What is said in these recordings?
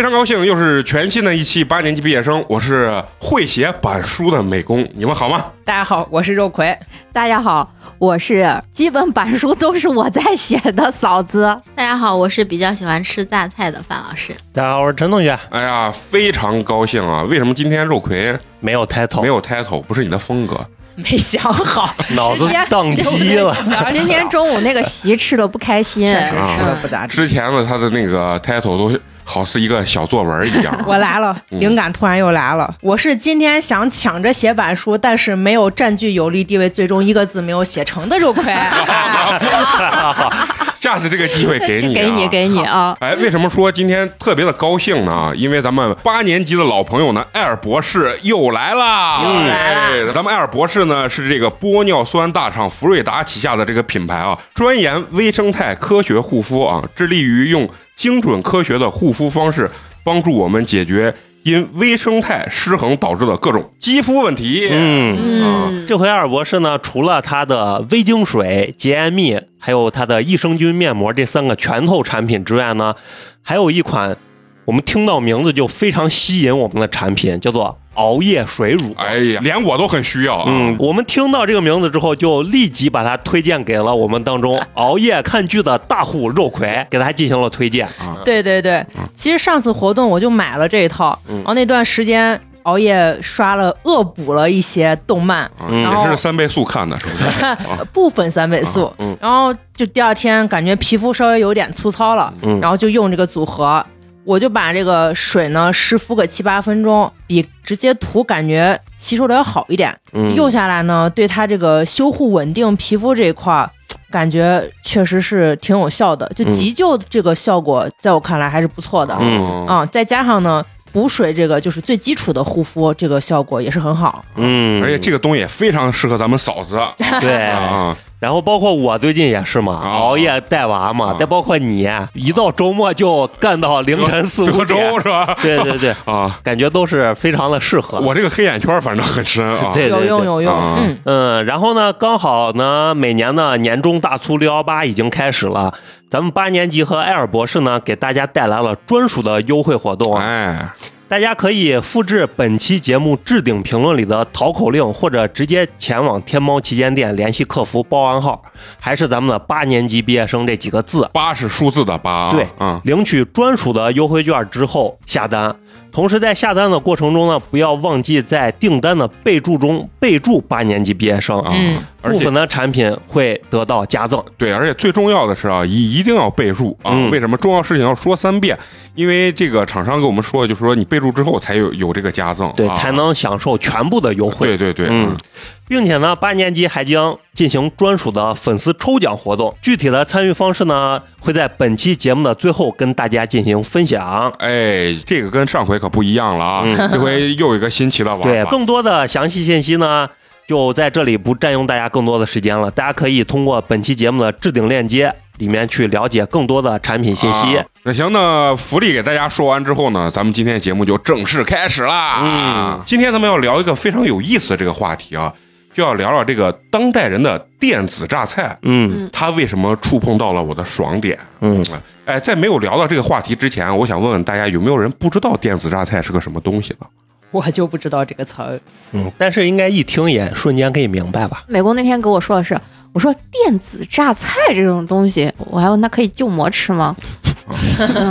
好，非常高兴，又是全新的一期八年级毕业生，我是会写板书的美工，你们好吗？大家好，我是肉葵。大家好，我是基本板书都是我在写的嫂子。大家好，我是比较喜欢吃榨菜的范老师。大家好，我是陈同学。哎呀，非常高兴啊！为什么今天肉葵没有 title，没有 title，不是你的风格？没想好，脑子宕机了。今天中午那个席吃的不开心，确实吃的不咋地。之前的他的那个 title 都好似一个小作文一样。我来了，灵感突然又来了。我是今天想抢着写板书，但是没有占据有利地位，最终一个字没有写成的肉葵。下次这个机会给你，给你，给你啊！哎，为什么说今天特别的高兴呢？因为咱们八年级的老朋友呢，艾尔博士又来啦。又来了。咱们艾尔博士呢，是这个玻尿酸大厂福瑞达旗下的这个品牌啊，专研微生态科学护肤啊，致力于用精准科学的护肤方式，帮助我们解决。因微生态失衡导致的各种肌肤问题。嗯，这回二博士呢，除了他的微晶水、洁颜蜜，还有他的益生菌面膜这三个拳头产品之外呢，还有一款我们听到名字就非常吸引我们的产品，叫做。熬夜水乳，哎呀，连我都很需要。嗯，我们听到这个名字之后，就立即把它推荐给了我们当中 熬夜看剧的大户肉葵，给他进行了推荐啊。对对对，其实上次活动我就买了这一套，然后那段时间熬夜刷了恶补了一些动漫，也是三倍速看的，是不是？部分三倍速，嗯然后就第二天感觉皮肤稍微有点粗糙了，嗯然后就用这个组合。我就把这个水呢湿敷个七八分钟，比直接涂感觉吸收的要好一点。用下来呢，对它这个修护稳定皮肤这一块，感觉确实是挺有效的。就急救这个效果，在我看来还是不错的。嗯啊，再加上呢补水这个就是最基础的护肤，这个效果也是很好。嗯，而且这个东西也非常适合咱们嫂子。对啊。然后包括我最近也是嘛，熬夜带娃嘛，再包括你，一到周末就干到凌晨四五点，是吧？对对对，啊，感觉都是非常的适合。我这个黑眼圈反正很深啊，对有用有用。嗯嗯，然后呢，刚好呢，每年的年终大促六幺八已经开始了，咱们八年级和艾尔博士呢，给大家带来了专属的优惠活动。哎。大家可以复制本期节目置顶评论里的淘口令，或者直接前往天猫旗舰店联系客服报暗号，还是咱们的八年级毕业生这几个字，八是数字的八，对，嗯，领取专属的优惠券之后下单。同时，在下单的过程中呢，不要忘记在订单的备注中备注八年级毕业生啊。嗯，部分的产品会得到加赠。对，而且最重要的是啊，一一定要备注啊。为什么重要事情要说三遍？因为这个厂商跟我们说就是说，你备注之后才有有这个加赠，对，才能享受全部的优惠。对对对，嗯。并且呢，八年级还将进行专属的粉丝抽奖活动，具体的参与方式呢，会在本期节目的最后跟大家进行分享。哎，这个跟上回可不一样了啊，这回又有一个新奇的玩法。对，更多的详细信息呢，就在这里不占用大家更多的时间了，大家可以通过本期节目的置顶链接里面去了解更多的产品信息。那行，那福利给大家说完之后呢，咱们今天节目就正式开始啦。嗯，今天咱们要聊一个非常有意思的这个话题啊。就要聊聊这个当代人的电子榨菜，嗯，它为什么触碰到了我的爽点？嗯，哎，在没有聊到这个话题之前，我想问问大家，有没有人不知道电子榨菜是个什么东西呢？我就不知道这个词儿，嗯，但是应该一听也瞬间可以明白吧？美工那天给我说的是，我说电子榨菜这种东西，我还问他可以就馍吃吗？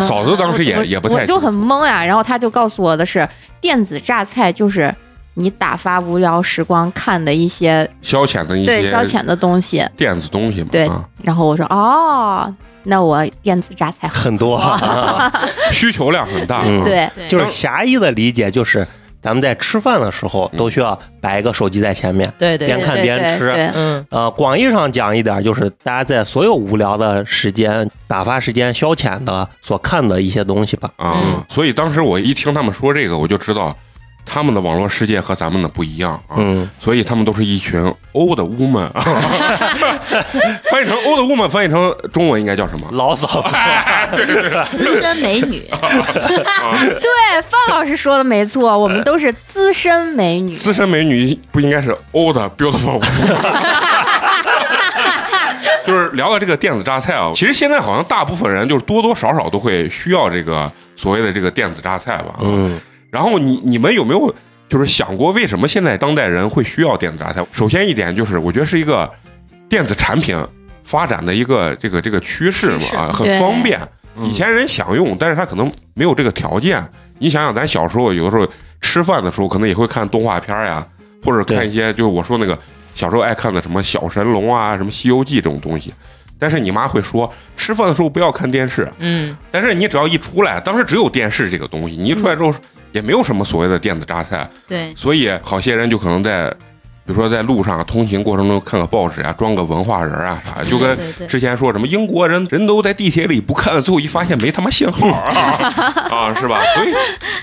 嫂子当时也也不太，我就很懵呀。然后他就告诉我的是，电子榨菜就是。你打发无聊时光看的一些消遣的一些对消遣的东西，电子东西嘛。对，然后我说哦，那我电子榨菜很多，需求量很大。对，就是狭义的理解，就是咱们在吃饭的时候都需要摆一个手机在前面，对对，边看边吃。嗯，呃，广义上讲一点，就是大家在所有无聊的时间打发时间、消遣的所看的一些东西吧。啊，所以当时我一听他们说这个，我就知道。他们的网络世界和咱们的不一样啊，所以他们都是一群 old woman，翻译成 old woman，翻译成中文应该叫什么？老嫂子，对对对，资深美女。对，范老师说的没错，我们都是资深美女。资深美女不应该是 old beautiful？就是聊到这个电子榨菜啊，其实现在好像大部分人就是多多少少都会需要这个所谓的这个电子榨菜吧。嗯，然后你你们有没有就是想过为什么现在当代人会需要电子榨菜？首先一点就是我觉得是一个电子产品发展的一个这个这个趋势嘛，啊，很方便。以前人想用，但是他可能没有这个条件。你想想，咱小时候有的时候吃饭的时候，可能也会看动画片呀，或者看一些就是我说那个小时候爱看的什么小神龙啊、什么西游记这种东西。但是你妈会说，吃饭的时候不要看电视。嗯，但是你只要一出来，当时只有电视这个东西，你一出来之后也没有什么所谓的电子榨菜，对，所以好些人就可能在，比如说在路上通行过程中看个报纸啊，装个文化人啊啥，就跟之前说什么英国人人都在地铁里不看，最后一发现没他妈信号啊 啊，是吧？所以，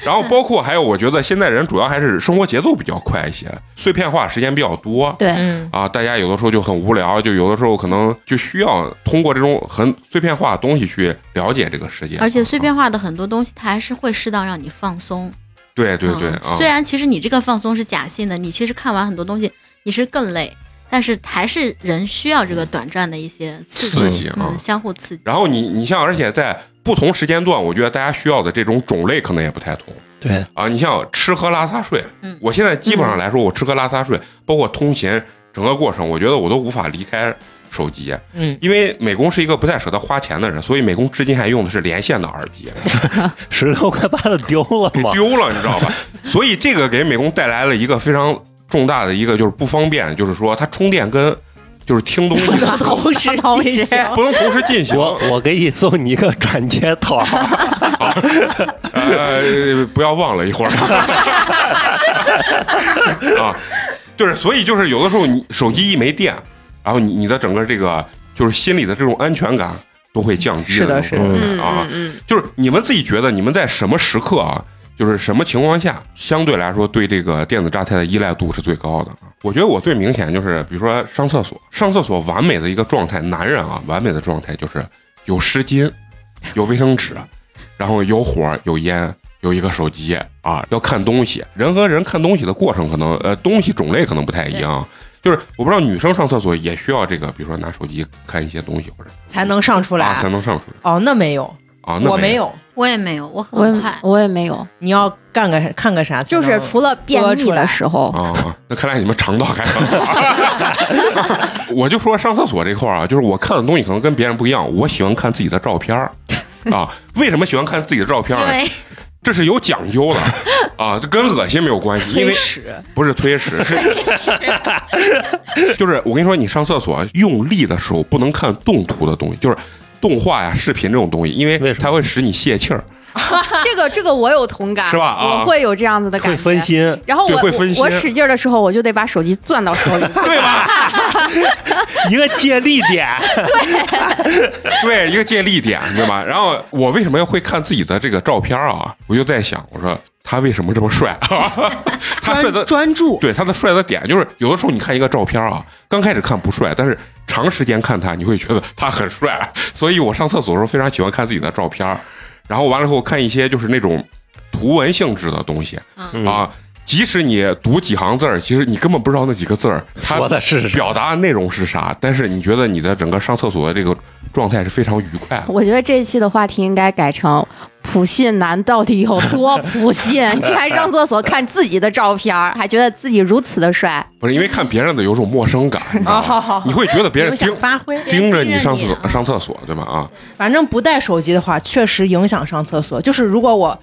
然后包括还有，我觉得现在人主要还是生活节奏比较快一些，碎片化时间比较多。对，嗯，啊，大家有的时候就很无聊，就有的时候可能就需要通过这种很碎片化的东西去了解这个世界。而且碎啊片化的很多东西，它还是会适当让你放松。对对对虽然其实你这个放松是假性的，你其实看完很多东西，你是更累，但是还是人需要这个短暂的一些刺激，刺激啊嗯，。相互刺激。然后你你像，而且在不同时间段，我觉得大家需要的这种种类可能也不太同对，啊。你像吃喝拉撒睡，嗯我现在基本上来说，我吃喝拉撒睡，包括通勤整个过程，我觉得我都无法离开手机。嗯，因为美工是一个不太舍得花钱的人，所以美工至今还用的是连线的耳机，十六块八的丢了给吗？丢了，你知道吧？所以这个给美工带来了一个非常重大的一个就是不方便，就是说它充电跟就是听东西 同时同时进行，不能同时进行。我我给你送你一个转接头，呃，不要忘了一会儿啊，就是所以就是有的时候你手机一没电，然后你你的整个这个就是心里的这种安全感都会降低是的啊嗯，嗯，就是你们自己觉得你们在什么时刻啊，就是什么情况下，相对来说对这个电子榨菜的依赖度是最高的啊？我觉得我最明显就是，比如说上厕所，上厕所完美的一个状态，男人啊，完美的状态就是有湿巾，有卫生纸，然后有火有烟。有一个手机啊，要看东西。人和人看东西的过程可能呃东西种类可能不太一样，就是我不知道女生上厕所也需要这个，比如说拿手机看一些东西或者才能上出来啊才。能上出来哦，那没有，啊。那没我没有。我也没有，我我也很快。我也没有，你要干个啥看个啥？就是除了便秘的时候，啊，那看来你们肠道还很好。我就说上厕所这块儿啊，就是我看的东西可能跟别人不一样，我喜欢看自己的照片儿啊。为什么喜欢看自己的照片儿？因为这是有讲究的 啊，这跟恶心没有关系，因为屎，不是推屎，是 就是我跟你说，你上厕所用力的时候不能看动图的东西，就是动画呀、视频这种东西，因为它会使你泄气儿。这个这个我有同感，是吧啊我会有这样子的感觉会觉，分心。然后我对会分心我我使劲儿的时候，我就得把手机攥到手里。对吧？一个借力点，对对，一个借力点，对吧？然后我为什么要会看自己的这个照片啊？我就在想，我说他为什么这么帅？他帅的专专注，对他的帅的点就是，有的时候你看一个照片啊，刚开始看不帅，但是长时间看他，你会觉得他很帅。所以我上厕所的时候非常喜欢看自己的照片，然后完了以后看一些就是那种图文性质的东西嗯啊。即使你读几行字儿，其实你根本不知道那几个字儿它说的是表达的内容是啥，但是你觉得你的整个上厕所的这个状态是非常愉快的。我觉得这一期的话题应该改成“普信男到底有多普信”，居然上厕所看自己的照片儿，还觉得自己如此的帅。不是因为看别人的有种陌生感，你会觉得别人盯想发挥。盯着你上厕所上厕所，对吧？啊，反正不带手机的话，确实影响上厕所。就是如果我，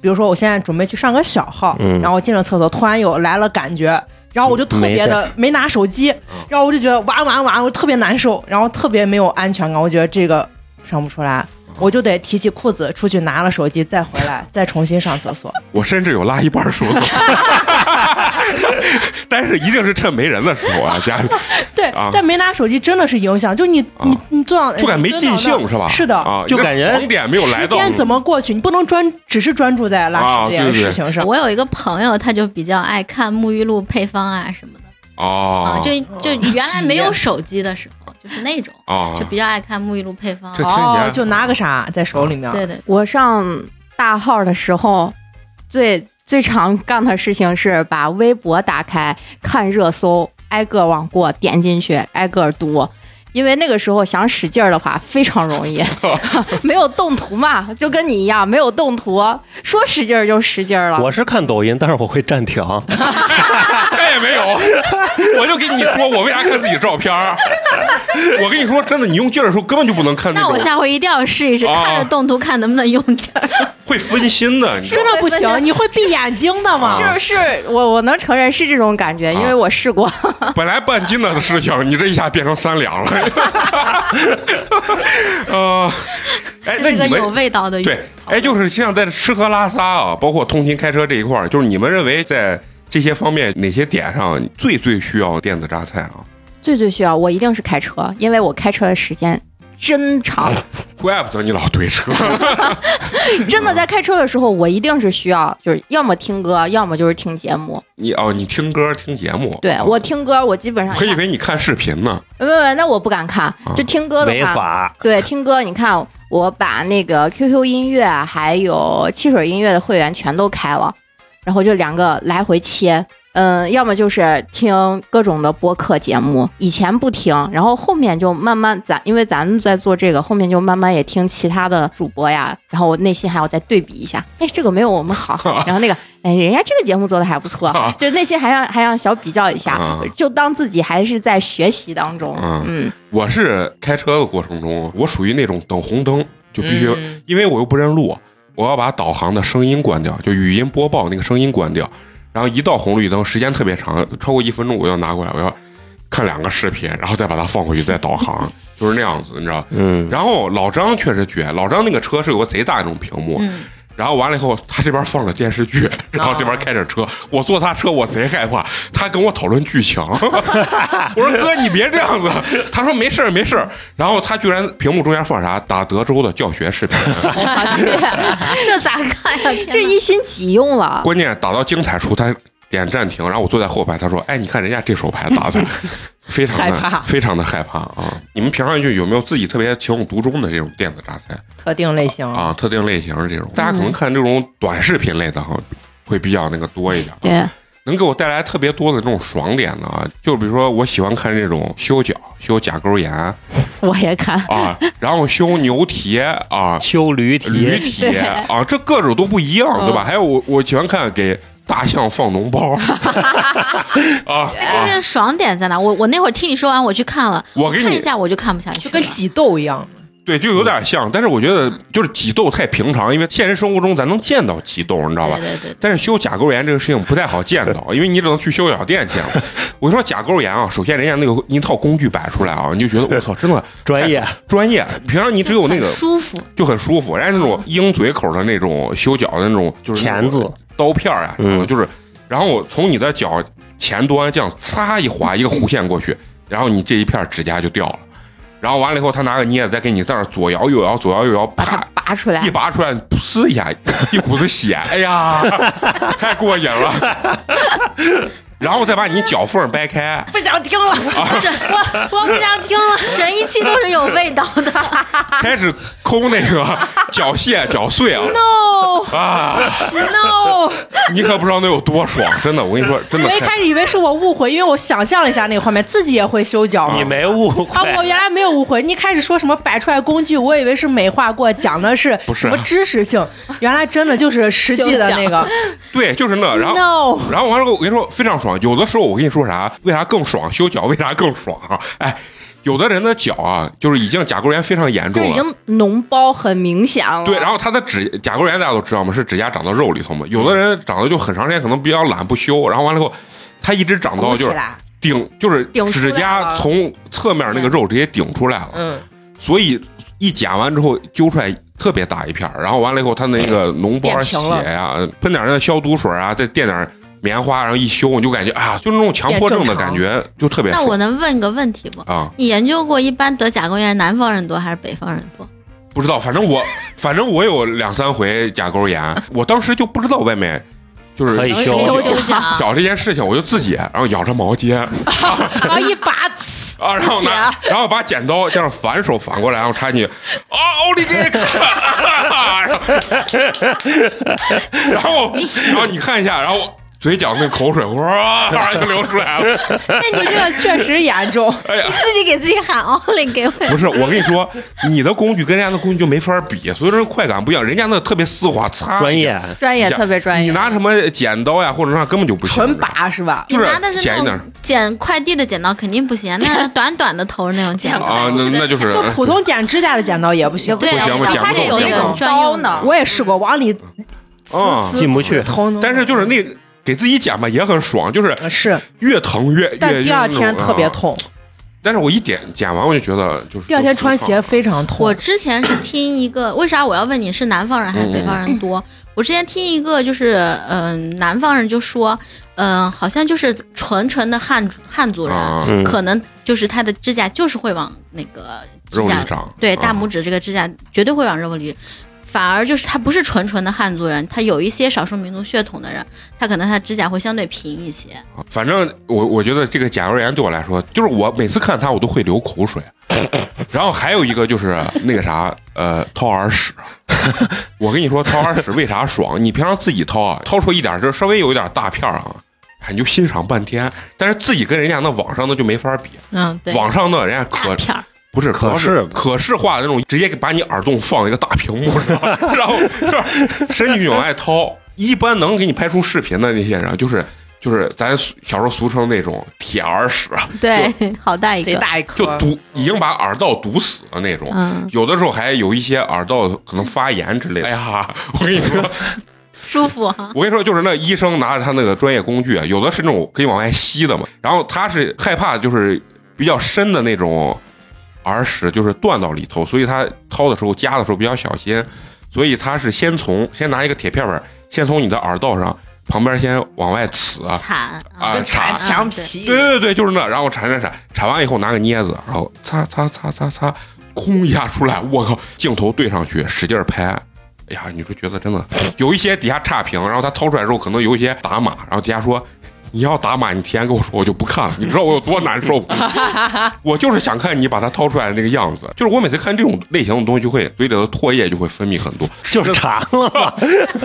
比如说我现在准备去上个小号，嗯然后我进了厕所，突然有来了感觉，然后我就特别的没拿手机，嗯然后我就觉得哇哇哇，我特别难受，然后特别没有安全感，我觉得这个上不出来。我就得提起裤子出去拿了手机，再回来，再重新上厕所。我甚至有拉一半儿手走，但是一定是趁没人的时候啊，家里 对，啊但没拿手机真的是影响，就你你你坐上就感觉没尽兴是吧？是的，啊，就感觉你的床点没有来到，时间怎么过去？你不能专只是专注在拉屎这件啊对对事情上。我有一个朋友，他就比较爱看沐浴露配方啊什么的哦啊，就就原来没有手机的时候，就是那种，啊就比较爱看沐浴露配方。哦，就拿个啥在手里面。对对，我上大号的时候，最最常干的事情是把微博打开看热搜，挨个往过点进去，挨个读。因为那个时候想使劲儿的话非常容易，没有动图嘛，就跟你一样没有动图，说使劲儿就使劲儿了。我是看抖音，但是我会暂停。他也没有，我就跟你说，我为啥看自己照片儿？我跟你说，真的，你用劲儿的时候根本就不能看那我，下回一定要试一试，啊看着动图看能不能用劲儿。会分心的。你知道吗真的不行，你会闭眼睛的吗？是是，我我能承认是这种感觉，因为我试过。本来半斤的事情，你这一下变成三两了。呃，哎，那是个有味道的对，哎，就是像在吃喝拉撒啊，包括通勤开车这一块儿，就是你们认为在这些方面哪些点上最最需要电子榨菜啊？最最需要我一定是开车，因为我开车的时间真长，怪不得你老怼车。真的在开车的时候，我一定是需要，就是要么听歌，要么就是听节目。你哦，你听歌听节目？对啊我听歌，我基本上我以为你看视频呢。不不不，那我不敢看，就听歌的违话，法，对听歌，你看我把那个 QQ 音乐还有汽水音乐的会员全都开了，然后就两个来回切。嗯，要么就是听各种的播客节目，以前不听，然后后面就慢慢咱因为咱们在做这个，后面就慢慢也听其他的主播呀，然后我内心还要再对比一下，哎，这个没有我们好，然后那个，哎，人家这个节目做的还不错，就内心还要还要小比较一下啊，就当自己还是在学习当中，嗯嗯，我是开车的过程中，我属于那种等红灯就必须，嗯。因为我又不认路，我要把导航的声音关掉，就语音播报那个声音关掉，然后一到红绿灯，时间特别长，超过一分钟，我要拿过来，我要看两个视频，然后再把它放回去，再导航，就是那样子，你知道。嗯，然后老张确实绝，老张那个车是有个贼大那种屏幕，嗯然后完了以后，他这边放着电视剧，然后这边开着车，我坐他车我贼害怕，他跟我讨论剧情，我说哥你别这样子，他说没事儿没事儿，然后他居然屏幕中间放啥打德州的教学视频，这咋看呀？这一心急用了。关键打到精彩处他点暂停，然后我坐在后排，他说哎你看人家这手牌打的 非常害怕的非常的害怕啊，你们平常就有没有自己特别情有独钟的这种电子榨菜？特定类型啊，特定类型的这种，大家可能看这种短视频类的哈，会比较那个多一点。对，能给我带来特别多的这种爽点的啊，就比如说我喜欢看这种修脚、修甲沟炎 我也看。啊，然后修牛蹄啊、修驴蹄，驴蹄啊，这各种都不一样，对吧？还有我我喜欢看给大象放脓包啊 啊！这个爽点在哪？我我那会儿听你说完，我去看了，我给你看一下我就看不下去，就跟挤痘一样。对，就有点像，但是我觉得就是挤痘太平常，因为现实生活中咱能见到挤痘，你知道吧？对对对，但是修甲沟炎这个事情不太好见到，因为你只能去修脚店见过。我说甲沟炎啊，首先人家那个一套工具摆出来啊，你就觉得我操，真的 专业，专业。平常你只有那个舒服，就很舒服，人家那种鹰嘴口的那种修脚的那种就是那种钳子刀片儿呀、嗯就是，然后我从你的脚前端这样擦一划一个弧线过去，然后你这一片指甲就掉了。然后完了以后，他拿个镊子再给你在那儿左摇右摇，左摇右摇，啪拔出来一，拔出来，噗一下，一股子血，哎呀，太过瘾了。然后再把你脚缝掰开，不想听了，这我我不想听了，整一期都是有味道的。开始抠那个脚屑、脚碎啊 no 啊！no！你可不知道那有多爽，真的，我跟你说，真的我一开始以为是我误会，因为我想象了一下那个画面，自己也会修脚。你没误啊，我。原来没有误会。你一开始说什么摆出来工具，我以为是美化过，讲的是不是什么知识性，原来真的就是实际的那个。对，就是那，然后 no，然后完了，我跟你说非常爽。有的时候我跟你说啥，为啥更爽？修脚为啥更爽？哎，有的人的脚啊，就是已经甲沟炎非常严重了。已经脓包很明显了。对，然后他的指甲沟炎大家都知道吗？是指甲长到肉里头嘛。有的人长得就很长时间，可能比较懒不修，然后完了以后，他一直长到就是。顶，就是指甲从侧面那个肉直接顶出来了。嗯，所以一剪完之后揪出来特别大一片儿，然后完了以后，他那个脓包血呀、喷点那消毒水啊，再垫点儿棉花，然后一修，你就感觉啊，就那种强迫症的感觉，就特别那我能问个问题不？啊！你研究过一般得甲沟炎南方人多还是北方人多？不知道，反正我 反正我有两三回甲沟炎，我当时就不知道外面就是可以修修修脚，脚这件事情，我就自己然后咬着毛巾 然后一拔，啊，然后拿然后把剪刀这样反手反过来，然后插进去啊，奥利给！然后然后你看一下，然后嘴角那口水哗就 流出来了。那你这个确实严重。哎呀，自己给自己喊奥利给我。不是，我跟你说，你的工具跟人家的工具就没法比，所以说快感不一样。人家那特别丝滑，擦专业，专业特别专业。你拿什么剪刀呀，或者啥根本就不行。纯拔是吧？就是你拿的是剪一点那种剪快递的剪刀，肯定不行，那 短短的头那种剪刀。啊，那那就是就普通剪指甲的剪刀也不行。对不行我剪不它这有那种刀呢。我也试过，往里啊呲进不去但是就是那给自己剪吧也很爽，就是是，越疼越越。但第二天特别。啊痛，但是我一点剪完我就觉得就是第二天穿鞋非常痛。我之前是听一个，为啥我要问你是南方人还是北方人多？我之前听一个就是，嗯、南方人就说，嗯、好像就是纯纯的汉族汉族人，啊嗯，可能就是他的指甲就是会往那个指甲肉里长，对，啊大拇指这个指甲绝对会往肉里。反而就是他不是纯纯的汉族人，他有一些少数民族血统的人，他可能他指甲会相对平一些。反正我我觉得这个甲油炎对我来说，就是我每次看他我都会流口水。然后还有一个就是那个啥，呃，掏耳屎。我跟你说，掏耳屎为啥爽？你平常自己掏啊，掏出一点就稍微有一点大片儿啊，哎，你就欣赏半天。但是自己跟人家那网上的就没法比，嗯，对，网上的人家可大片儿，不是可视视可视化的那种，直接给把你耳洞放一个大屏幕 上，然后伸进去往外掏。一般能给你拍出视频的那些人，就是就是咱小时候俗称那种铁耳屎，对，好大一贼个，大一颗，就堵已经把耳道堵死了那种。嗯，有的时候还有一些耳道可能发炎之类的。哎呀，我跟你说，舒服哈。我跟你说，就是那医生拿着他那个专业工具啊，有的是那种可以往外吸的嘛，然后他是害怕就是比较深的那种耳屎就是断到里头，所以他掏的时候夹的时候比较小心，所以他是先从先拿一个铁片片，先从你的耳道上旁边先往外呲啊。铲啊跟铲铲墙皮。对对对，就是那，然后铲铲铲，铲完以后拿个镊子，然后擦擦擦擦擦，空一下出来，我靠，镜头对上去，使劲儿拍。哎呀，你说觉得真的有一些底下差评，然后他掏出来之后可能有一些打码，然后底下说你要打码，你提前跟我说，我就不看了。你知道我有多难受吗？我就是想看你把它掏出来的那个样子。就是我每次看这种类型的东西，就会嘴里的唾液就会分泌很多，就是馋了嘛。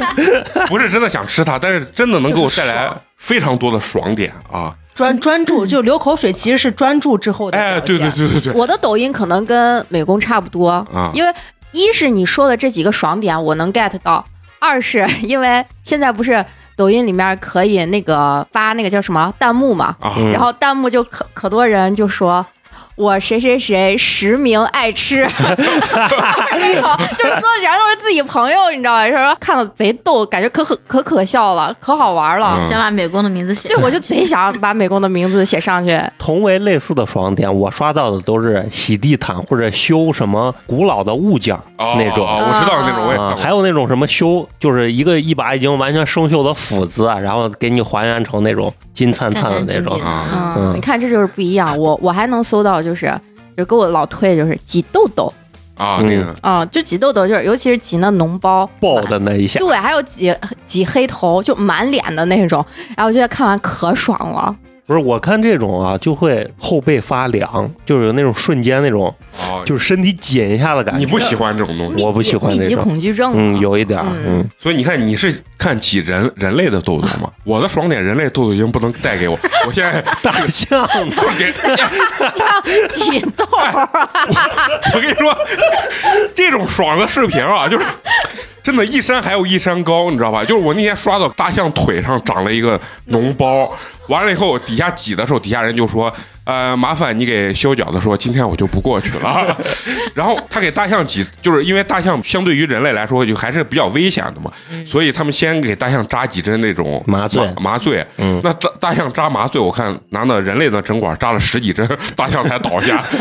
不是真的想吃它，但是真的能给我带来非常多的爽点啊！专专注，就流口水其实是专注之后的哎，对对对对对，我的抖音可能跟美工差不多，啊因为一是你说的这几个爽点我能 get 到，二是因为现在不是抖音里面可以那个发那个叫什么弹幕嘛，然后弹幕就可可多人就说。我谁谁谁实名爱吃，那 种就是说的全都是自己朋友，你知道吧？就是说看到贼逗，感觉可可可可笑了，可好玩了。嗯先把美工的名字写对，。我就贼想把美工的名字写上去。同为类似的爽点，我刷到的都是洗地毯或者修什么古老的物件那种。哦我知道那种，我也看啊，过还有那种什么修，就是一个一把已经完全生锈的斧子，啊然后给你还原成那种金灿灿的那种嗯你看这就是不一样。我我还能搜到，就是就给我老推的就是挤痘痘啊，嗯那个啊、就挤痘痘，就是尤其是挤那脓包爆的那一下，对，还有挤挤黑头，就满脸的那种。然后我觉得看完可爽了。不是我看这种啊，就会后背发凉，就是有那种瞬间那种，哦，就是身体紧一下的感觉。你不喜欢这种东西，我不喜欢密集那种恐惧症嘛，嗯，有一点儿，嗯嗯，所以你看你是看挤人人类的痘痘吗？我的爽点人类痘痘已经不能带给我，我现在 大象就是给，挤痘。我跟你说，这种爽的视频啊，就是。真的，一山还有一山高，你知道吧？就是我那天刷到大象腿上长了一个脓包，完了以后底下挤的时候，底下人就说：“呃，麻烦你给修脚的说，今天我就不过去了。”然后他给大象挤，就是因为大象相对于人类来说，就还是比较危险的嘛，所以他们先给大象扎几针那种麻醉麻麻醉。嗯那大大象扎麻醉，我看拿那人类的针管扎了十几针，大象才倒下。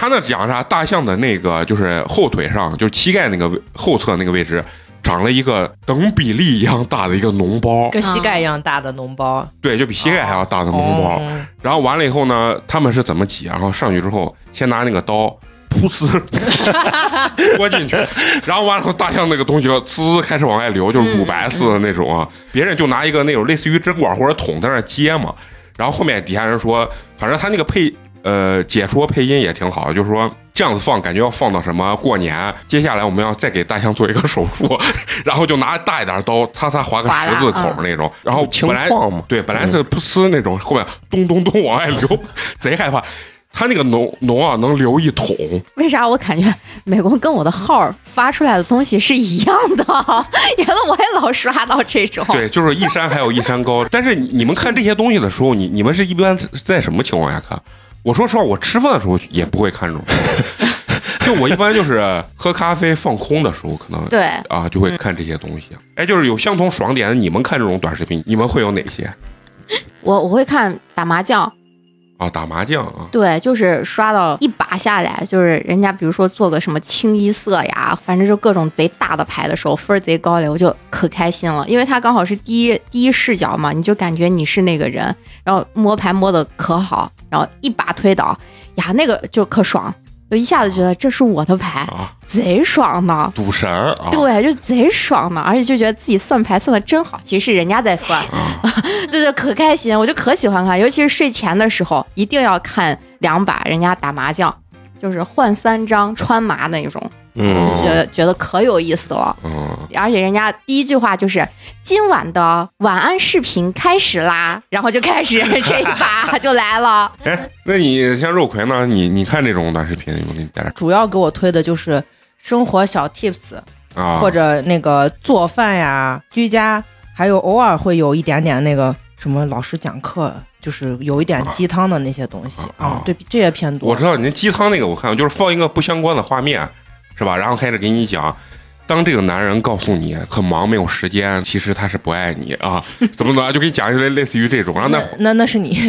他那讲啥？大象的那个就是后腿上，就是膝盖那个位后侧那个位置，长了一个等比例一样大的一个脓包，跟膝盖一样大的脓包，对，就比膝盖还要大的脓包。哦然后完了以后呢，他们是怎么挤？然后上去之后，先拿那个刀。噗呲，戳进去，然后完了后，大象那个东西滋开始往外流，就是乳白似的那种啊。别人就拿一个那种类似于针管或者桶在那接嘛。然后后面底下人说，反正他那个配呃解说配音也挺好，就是说这样子放，感觉要放到什么过年。接下来我们要再给大象做一个手术，然后就拿大一点刀，擦擦划个十字口那种。然后本来嘛，对，本来是噗呲那种，后面咚咚咚往外流，贼害怕。他那个脓脓啊，能流一桶。为啥我感觉美工跟我的号发出来的东西是一样的？原来我也老刷到这种。对，就是一山还有一山高。但是你你们看这些东西的时候，你你们是一般在什么情况下看？我说实话，我吃饭的时候也不会看这种。就我一般就是喝咖啡放空的时候，可能对啊就会看这些东西。哎，就是有相同爽点的，你们看这种短视频，你们会有哪些？我我会看打麻将，啊，打麻将啊，对，就是刷到一把下来，就是人家比如说做个什么清一色呀，反正就各种贼大的牌的时候，分儿贼高的，我就可开心了，因为他刚好是第一第一视角嘛，你就感觉你是那个人，然后摸牌摸的可好，然后一把推倒，呀，那个就可爽，就一下子觉得这是我的牌，啊，贼爽呢。赌神儿啊，对，就贼爽呢，而且就觉得自己算牌算的真好，其实是人家在算，对对，可开心，我就可喜欢看，尤其是睡前的时候，一定要看两把人家打麻将，就是换三张穿麻那种，嗯，觉得觉得可有意思了。嗯，而且人家第一句话就是今晚的晚安视频开始啦，然后就开始 这一把就来了。哎，那你像肉葵呢？你你看这种短视频，我给你带点主要给我推的就是生活小 tips，啊，或者那个做饭呀、居家，还有偶尔会有一点点那个什么老师讲课，就是有一点鸡汤的那些东西啊啊，对，这也偏多。我知道您鸡汤那个，我看就是放一个不相关的画面，是吧？然后开始给你讲，当这个男人告诉你很忙没有时间，其实他是不爱你啊，怎么怎么，就给你讲一些类似于这种，然后那那那是你，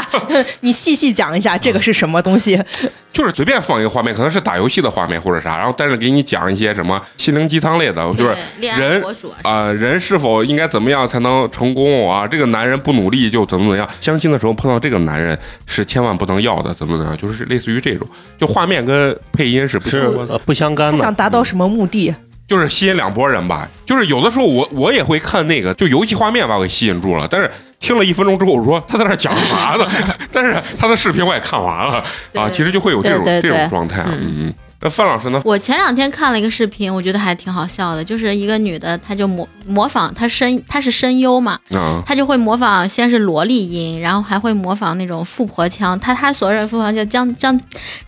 你细细讲一下这个是什么东西？就是随便放一个画面，可能是打游戏的画面或者啥，然后但是给你讲一些什么心灵鸡汤类的，就是人啊啊、人是否应该怎么样才能成功啊？这个男人不努力就怎么怎么样？相亲的时候碰到这个男人是千万不能要的，怎么怎么样？就是类似于这种，就画面跟配音是不不相干的想。达到什么目的？就是吸引两拨人吧。就是有的时候我我也会看那个，就游戏画面把我给吸引住了。但是听了一分钟之后，我说他在那讲啥呢？但是他的视频我也看完了啊，其实就会有这种这种状态。嗯，那范老师呢？我前两天看了一个视频，我觉得还挺好笑的，就是一个女的，她就模模仿她声，她是声优嘛，嗯她就会模仿，先是萝莉音，然后还会模仿那种富婆腔，她她所有的富婆腔叫江江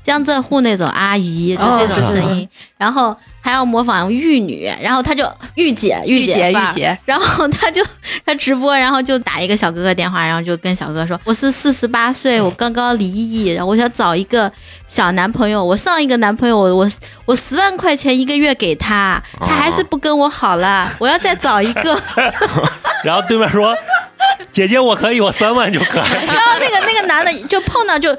江浙沪那种阿姨，就这种声音，然后还要模仿玉女，然后她就御姐御御姐御姐，然后他就 他直播，然后就打一个小哥哥电话，然后就跟小哥哥说：“我是四十八岁，我刚刚离异，然后我想找一个小男朋友。我上一个男朋友，我我我十万块钱一个月给他，他还是不跟我好了，我要再找一个。然后对面说：“姐姐，我可以，我三万就可以。然后那个那个男的就碰到就，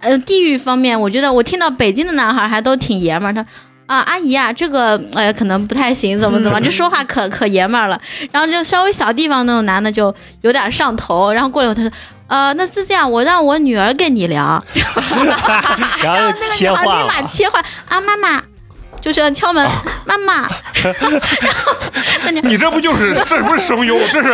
呃，地域方面，我觉得我听到北京的男孩还都挺爷们儿，他。啊，阿姨啊，这个呃可能不太行，怎么怎么，就说话可可爷们儿了。然后就稍微小地方那种男的就有点上头，然后过了一会儿他说，呃，那是这样，我让我女儿跟你聊，” 然后就那个女孩立。马切换啊，妈妈，就是要敲门，妈妈，你这不就是这不是声优，这是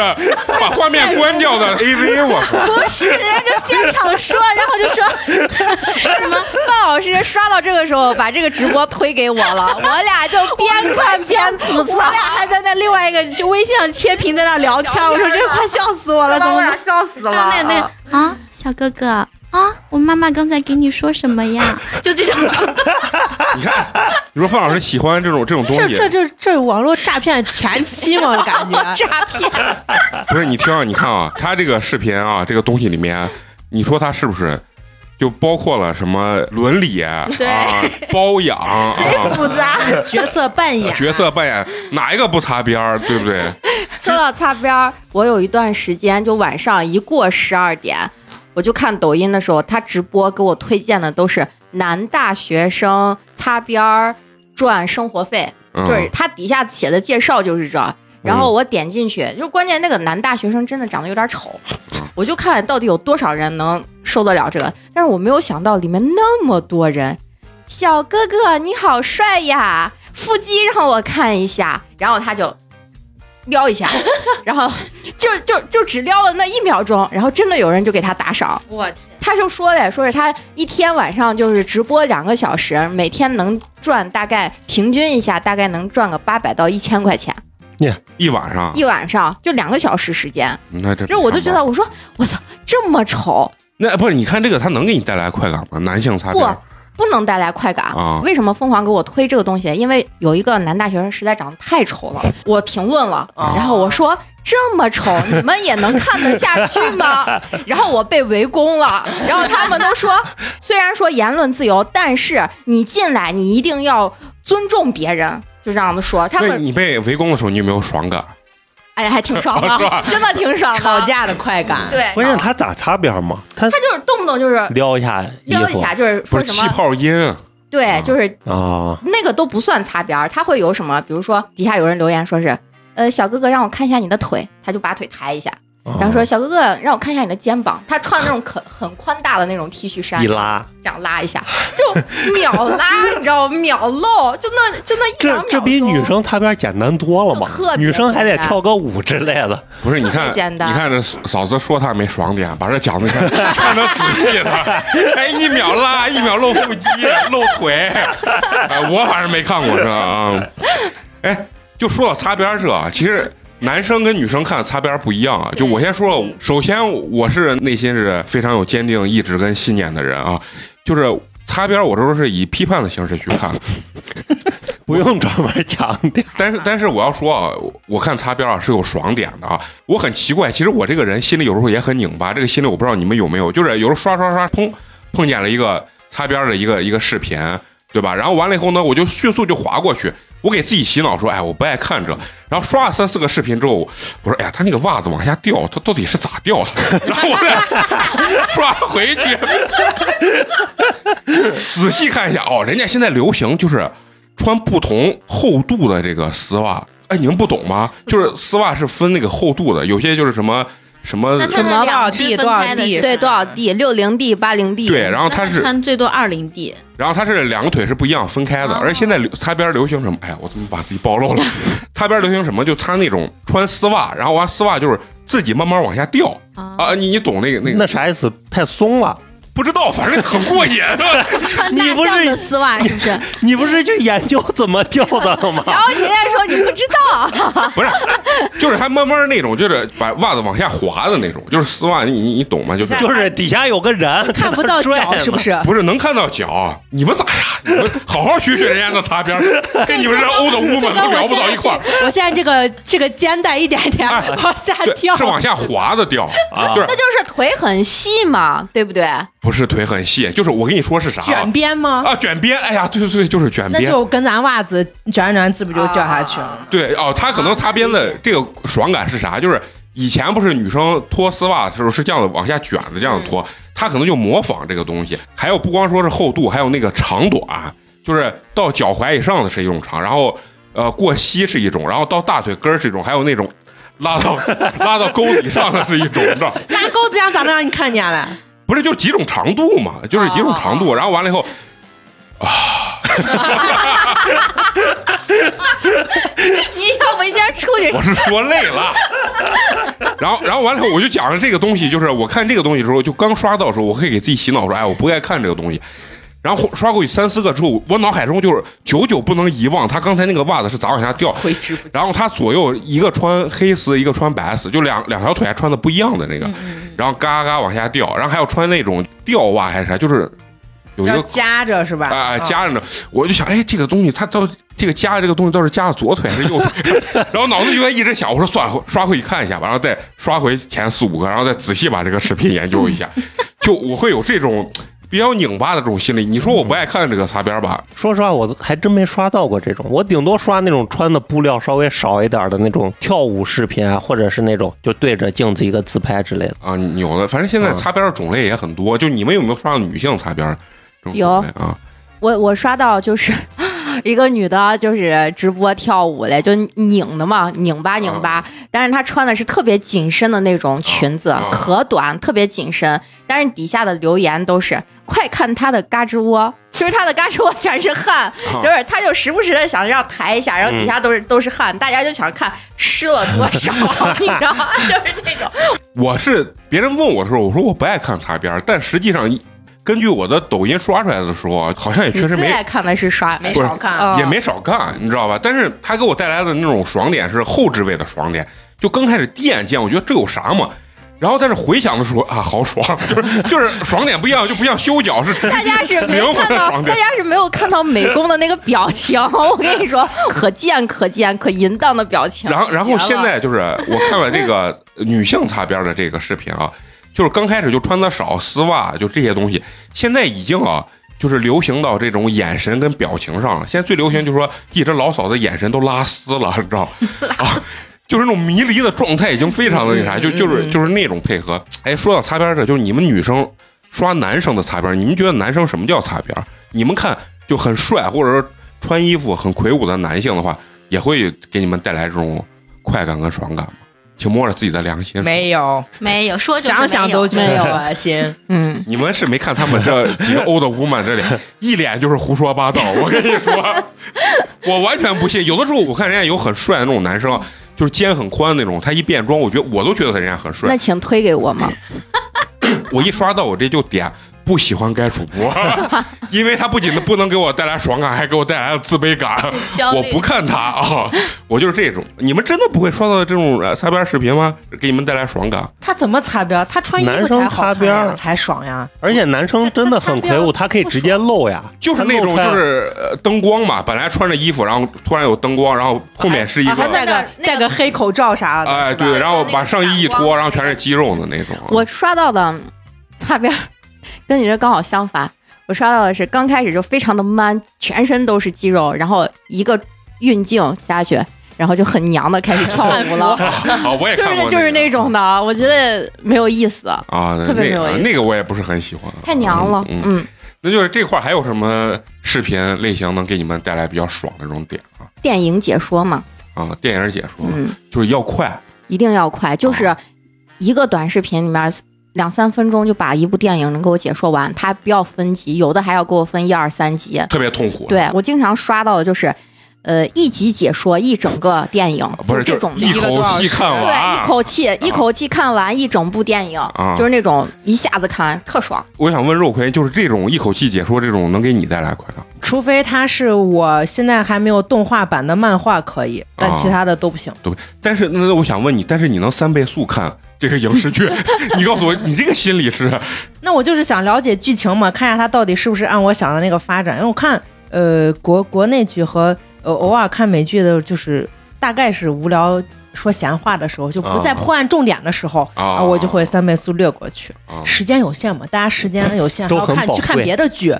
把画面关掉的？AV，我。靠！不是，人家就现场说，然后就说 什么？范老师刷到这个时候，把这个直播推给我了，我俩就边看边吐槽，我俩还在那另外一个就微信上切屏在那聊天，我说这个快笑死我了，怎么？笑死然后那那啊，小哥哥啊，我妈妈刚才给你说什么呀？就这种，你看，你说范老师喜欢这种这种东西，这这这这网络诈骗前期嘛，感觉。诈骗，不是你听啊，你看啊，他这个视频啊，这个东西里面，你说他是不是就包括了什么伦理啊、包养啊、复杂。角色扮演，角色扮演，哪一个不擦边儿，对不对？说到擦边儿，我有一段时间就晚上一过十二点，我就看抖音的时候，他直播给我推荐的都是男大学生擦边儿赚生活费，嗯就是他底下写的介绍就是这。然后我点进去，就关键那个男大学生真的长得有点丑，我就看到底有多少人能受得了这个，但是我没有想到里面那么多人。小哥哥你好帅呀，腹肌让我看一下，然后他就撩一下，然后就就就只撩了那一秒钟，然后真的有人就给他打赏，我天！他就说嘞，说是他一天晚上就是直播两个小时，每天能赚大概平均一下，大概能赚个八百到一千块钱一晚上，一晚上，就两个小时时间。那这这我就觉得，我说我操，这么丑，那不是你看这个，他能给你带来快感吗？男性擦边不不能带来快感。啊为什么疯狂给我推这个东西？因为有一个男大学生实在长得太丑了，我评论了，啊然后我说这么丑，你们也能看得下去吗？然后我被围攻了，然后他们都说，虽然说言论自由，但是你进来你一定要尊重别人，就这样子说。他们你被围攻的时候，你有没有爽感？哎呀，还挺爽的，真的挺爽的。吵架的快感。，对，关键他咋擦边嘛？他他就是动不动就是撩一下撩一下，就是不是气说什么泡音，对，就是啊，那个都不算擦边，他会有什么？比如说底下有人留言说是，呃，小哥哥让我看一下你的腿，他就把腿抬一下，然后说小哥哥让我看一下你的肩膀，他穿那种很很宽大的那种 T 恤衫，一拉，这样拉一下，就秒拉，你知道吗？秒露，就那就那一两秒这这比女生擦边简单多了嘛女生还得跳个舞之类的。不是？你看，简单你看这嫂子说她没爽点，把这讲的看 看的仔细了，哎，一秒拉，一秒露腹肌、露腿，哎，我反正没看过这啊。哎，就说到擦边这，其实。男生跟女生看擦边不一样啊！就我先说，首先我是内心是非常有坚定意志跟信念的人啊，就是擦边我都是以批判的形式去看。不用专门强调，但是但是我要说啊，我看擦边啊是有爽点的啊。我很奇怪，其实我这个人心里有时候也很拧巴。这个心里我不知道你们有没有，就是有时候刷刷刷，砰碰见了一个擦边的一个一个视频，对吧？然后完了以后呢，我就迅速就划过去。我给自己洗脑说，哎，我不爱看这。然后刷了三四个视频之后，我说，哎呀，他那个袜子往下掉，他到底是咋掉的？然后我再刷回去，仔细看一下，哦，人家现在流行就是穿不同厚度的这个丝袜。哎，你们不懂吗？就是丝袜是分那个厚度的，有些就是什么什么分多少开的 D 是吧对多少 D 六零 D 八零 D 对，然后他是穿最多二零 D，然后他是两个腿是不一样分开的，哦而且现在流擦边流行什么？哎呀，我怎么把自己暴露了？擦边流行什么？就擦那种穿丝袜，然后完丝袜就是自己慢慢往下掉啊啊！你你懂那个那个？那啥意思？太松了。不知道，反正很过瘾。穿大你不是象的丝袜是不是？你不是去研究怎么掉的吗？然后人家说你不知道，不是，就是还慢慢那种，就是把袜子往下滑的那种，就是丝袜，你你你懂吗？就是就是底下有个人看不到脚是不？是？不是能看到脚？你们咋呀？你们好好学学人家那擦边，跟你们这欧的乌们都聊不到一块儿。我现在这个这个肩带一点点哎往下对，掉，是往下滑的掉啊就是那就是腿很细嘛，对不对？不是腿很细，就是我跟你说是啥啊？卷边吗？啊，卷边，哎呀，对对对，就是卷边。那就跟咱袜子卷着卷这不就掉下去了？对哦，他可能擦边的这个爽感是啥？就是以前不是女生脱丝袜的时候是这样的往下卷的这样脱，他可能就模仿这个东西。还有不光说是厚度，还有那个长短，就是到脚踝以上的是一种长，然后呃过膝是一种，然后到大腿根儿是一种，还有那种拉到 拉到沟子以上的是一种，你知道？拉钩子上咋能让你看见了？不是就几种长度嘛，就是几种长度，然后完了以后。啊 你要不先出去我是说累了。然后，然后完了以后，我就讲了这个东西，就是我看这个东西的时候，就刚刷到的时候，我可以给自己洗脑说，哎，我不该看这个东西。然后刷过去三四个之后，我脑海中就是久久不能遗忘他刚才那个袜子是咋往下掉。挥之不去。然后他左右一个穿黑丝，一个穿白丝，就两两条腿还穿的不一样的那个，然后嘎嘎往下掉，然后还要穿那种吊袜还是啥，就是有一个夹着是吧？啊、嗯夹着呢，我就想，哎，这个东西它到这个夹这个东西到底夹的左腿还是右腿？然后脑子就在一直想，我说算了，刷回去看一下吧，然后再刷回前四五个，然后再仔细把这个视频研究一下，就我会有这种比较拧巴的这种心理。你说我不爱看这个擦边吧？说实话，我还真没刷到过这种，我顶多刷那种穿的布料稍微少一点的那种跳舞视频啊，或者是那种就对着镜子一个自拍之类的。啊，有的，反正现在擦边的种类也很多。就你们有没有刷到女性擦边这种种类啊？我我刷到就是一个女的，就是直播跳舞嘞，就拧的嘛，拧巴拧巴。但是她穿的是特别紧身的那种裙子，可短，特别紧身。但是底下的留言都是“快看她的嘎吱窝”，就是她的嘎吱窝全是汗，就是她就时不时的想让抬一下，然后底下都是都是汗，大家就想看湿了多少，你知道吗？就是那种。我是别人问我的时候，我说我不爱看擦边，但实际上。根据我的抖音刷出来的时候，好像也确实没爱看的是刷，没少看，也没少看，你知道吧？但是他给我带来的那种爽点是后置位的爽点。就刚开始第一眼见，我觉得这有啥嘛？然后但是回想的时候啊，好爽，就是就是爽点不一样，就不像修脚是。大家是没看到，大家是没有看到美工的那个表情。我跟你说，可见可见可淫荡的表情。然后然后现在就是我看了这个女性擦边的这个视频啊。就是刚开始就穿的少丝袜，就这些东西，现在已经啊，就是流行到这种眼神跟表情上了。现在最流行就是说，一直老嫂子眼神都拉丝了，你知道 啊，就是那种迷离的状态，已经非常的那啥，就就是就是那种配合。哎，说到擦边这，就是你们女生刷男生的擦边，你们觉得男生什么叫擦边？你们看就很帅，或者说穿衣服很魁梧的男性的话，也会给你们带来这种快感跟爽感吗？请摸着自己的良心。没有，没有，说想想都觉得恶心。嗯，你们是没看他们这几个欧的乌曼这里 一脸就是胡说八道。我跟你说，我完全不信。有的时候我看人家有很帅的那种男生，就是肩很宽那种，他一变装，我觉得我都觉得他人家很帅。那请推给我嘛。我一刷到我这就点。不喜欢该主播，因为他不仅不能给我带来爽感，还给我带来了自卑感。我不看他啊，我就是这种。你们真的不会刷到这种擦边视频吗？给你们带来爽感？他怎么擦边？他穿衣服才好看才爽呀。而且男生真的很魁梧，他可以直接露呀。就是那种就是灯光嘛，本来穿着衣服，然后突然有灯光，然后后面是一个戴个戴个黑口罩啥的。哎，对，然后把上衣一脱，然后全是肌肉的那种。我刷到的擦边。跟你这刚好相反，我刷到的是刚开始就非常的 man，全身都是肌肉，然后一个运镜下去，然后就很娘的开始跳舞了。好，我也看过，就是就是那种的，我觉得没有意思啊，特别没有意思。那个我也不是很喜欢，太娘了。嗯，那就是这块还有什么视频类型能给你们带来比较爽的这种点啊？电影解说嘛。啊，电影解说，嗯，就是要快，一定要快，就是一个短视频里面。两三分钟就把一部电影能给我解说完，他不要分集，有的还要给我分一二三集，特别痛苦。对我经常刷到的就是，呃，一集解说一整个电影，不是这种一口气看完，对，一口气一口气看完一整部电影，就是那种一下子看完特爽。我想问肉葵，就是这种一口气解说这种能给你带来快乐？除非他是我现在还没有动画版的漫画可以，但其他的都不行。对，但是那我想问你，但是你能三倍速看？这个影视剧，你告诉我，你这个心理是？那我就是想了解剧情嘛，看一下它到底是不是按我想的那个发展。因为我看，呃，国国内剧和呃偶尔看美剧的，就是大概是无聊说闲话的时候，就不在破案重点的时候啊，我就会三倍速略过去。时间有限嘛，大家时间有限，还要看去看别的剧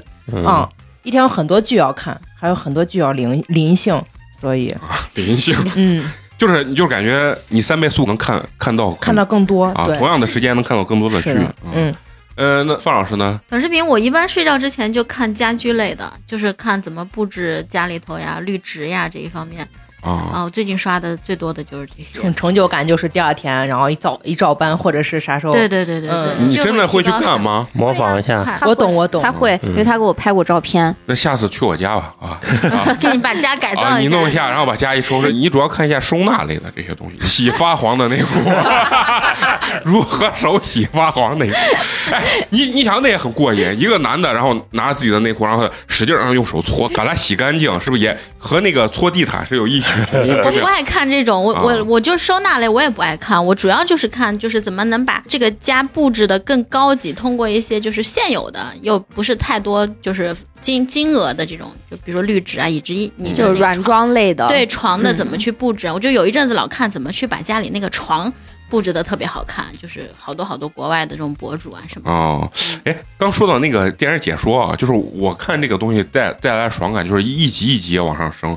啊，一天有很多剧要看，还有很多剧要临临性，所以临性，嗯。就是你就感觉你三倍速能看看到看到更多啊，同样的时间能看到更多的剧。嗯，呃，那范老师呢？短视频我一般睡觉之前就看家居类的，就是看怎么布置家里头呀、绿植呀这一方面。啊我最近刷的最多的就是这些，成就感就是第二天，然后一照一照搬，或者是啥时候？对对对对对，你真的会去干吗？模仿一下，我懂我懂，他会，因为他给我拍过照片。那下次去我家吧啊，给你把家改造一下，你弄一下，然后把家一收拾。你主要看一下收纳类的这些东西，洗发黄的内裤，如何手洗发黄内裤？哎，你你想那也很过瘾，一个男的，然后拿着自己的内裤，然后使劲然后用手搓，把它洗干净，是不是也和那个搓地毯是有异曲同工？我不爱看这种，我我我就收纳类，我也不爱看。我主要就是看，就是怎么能把这个家布置的更高级，通过一些就是现有的又不是太多就是金金额的这种，就比如说绿植啊，以及你就是软装类的，对床的怎么去布置啊？我就有一阵子老看怎么去把家里那个床布置的特别好看，就是好多好多国外的这种博主啊什么。哦，哎，刚说到那个电视解说啊，就是我看这个东西带带来爽感，就是一集一集往上升。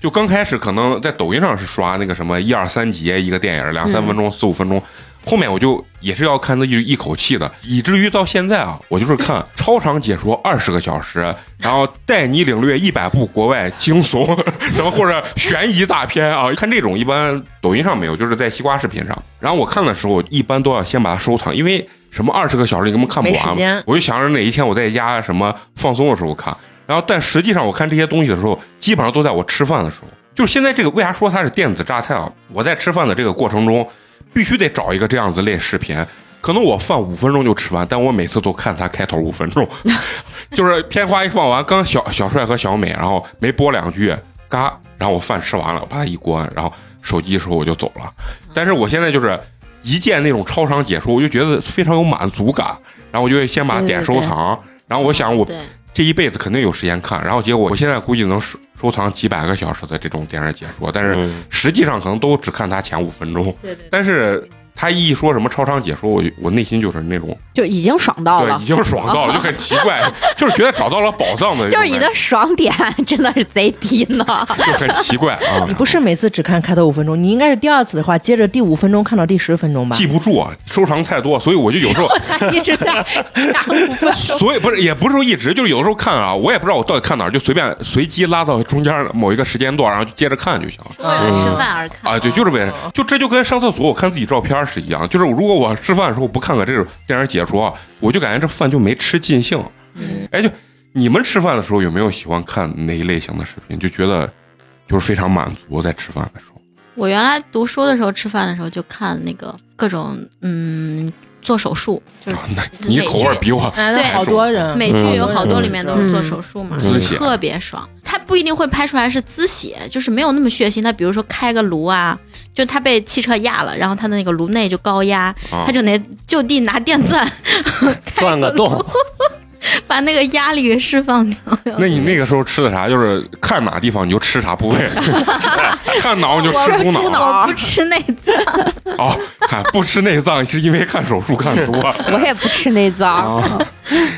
就刚开始可能在抖音上是刷那个什么一二三集一个电影两三分钟四五分钟，后面我就也是要看那一一口气的，以至于到现在啊，我就是看超长解说二十个小时，然后带你领略一百部国外惊悚，什么或者悬疑大片啊，看这种一般抖音上没有，就是在西瓜视频上。然后我看的时候，一般都要先把它收藏，因为什么二十个小时你根本看不完我就想着哪一天我在家什么放松的时候看。然后，但实际上我看这些东西的时候，基本上都在我吃饭的时候。就是现在这个为啥说它是电子榨菜啊？我在吃饭的这个过程中，必须得找一个这样子类视频。可能我饭五分钟就吃完，但我每次都看它开头五分钟，就是片花一放完，刚小小帅和小美，然后没播两句，嘎，然后我饭吃完了，我把它一关，然后手机的时候我就走了。但是我现在就是一见那种超长解说，我就觉得非常有满足感，然后我就会先把它点收藏，然后我想我对，这一辈子肯定有时间看，然后结果我现在估计能收收藏几百个小时的这种电视解说，但是嗯实际上可能都只看他前五分钟。对对但是他一说什么超长解说，我就我内心就是那种就已经爽到了对已。经爽到了，就很奇怪，就是觉得找到了宝藏的就是你的爽点真的是贼低呢，就很奇怪啊你，不是每次只看开头五分钟，你应该是第二次的话，接着第五分钟看到第十分钟吧？记不住啊，收藏太多，所以我就有时候，一直在加五分钟。所以不是也不是说一直，就是有的时候看啊，我也不知道我到底看哪儿，就随便随机拉到中间某一个时间段，然后就接着看就行了。为了吃饭而看啊，对，就是为了就这就跟上厕所我看自己照片是一样，就是如果我吃饭的时候不看看这种电影解说，我就感觉这饭就没吃尽兴。嗯哎，就你们吃饭的时候有没有喜欢看哪一类型的视频？就觉得就是非常满足在吃饭的时候。我原来读书的时候，吃饭的时候就看那个各种嗯做手术，就是啊你口味比我对好多人，美剧嗯有好多里面都是做手术嘛，特别爽。它不一定会拍出来是滋血，就是没有那么血腥。它比如说开个颅啊，就他被汽车压了，然后他的那个颅内就高压，啊他就得就地拿电钻 钻个洞，把那个压力给释放掉。那你那个时候吃的啥？就是看哪地方你就吃啥部位，看脑你就吃猪脑。不吃内脏，哦，看不吃内脏是因为看手术看多我也不吃内脏。啊。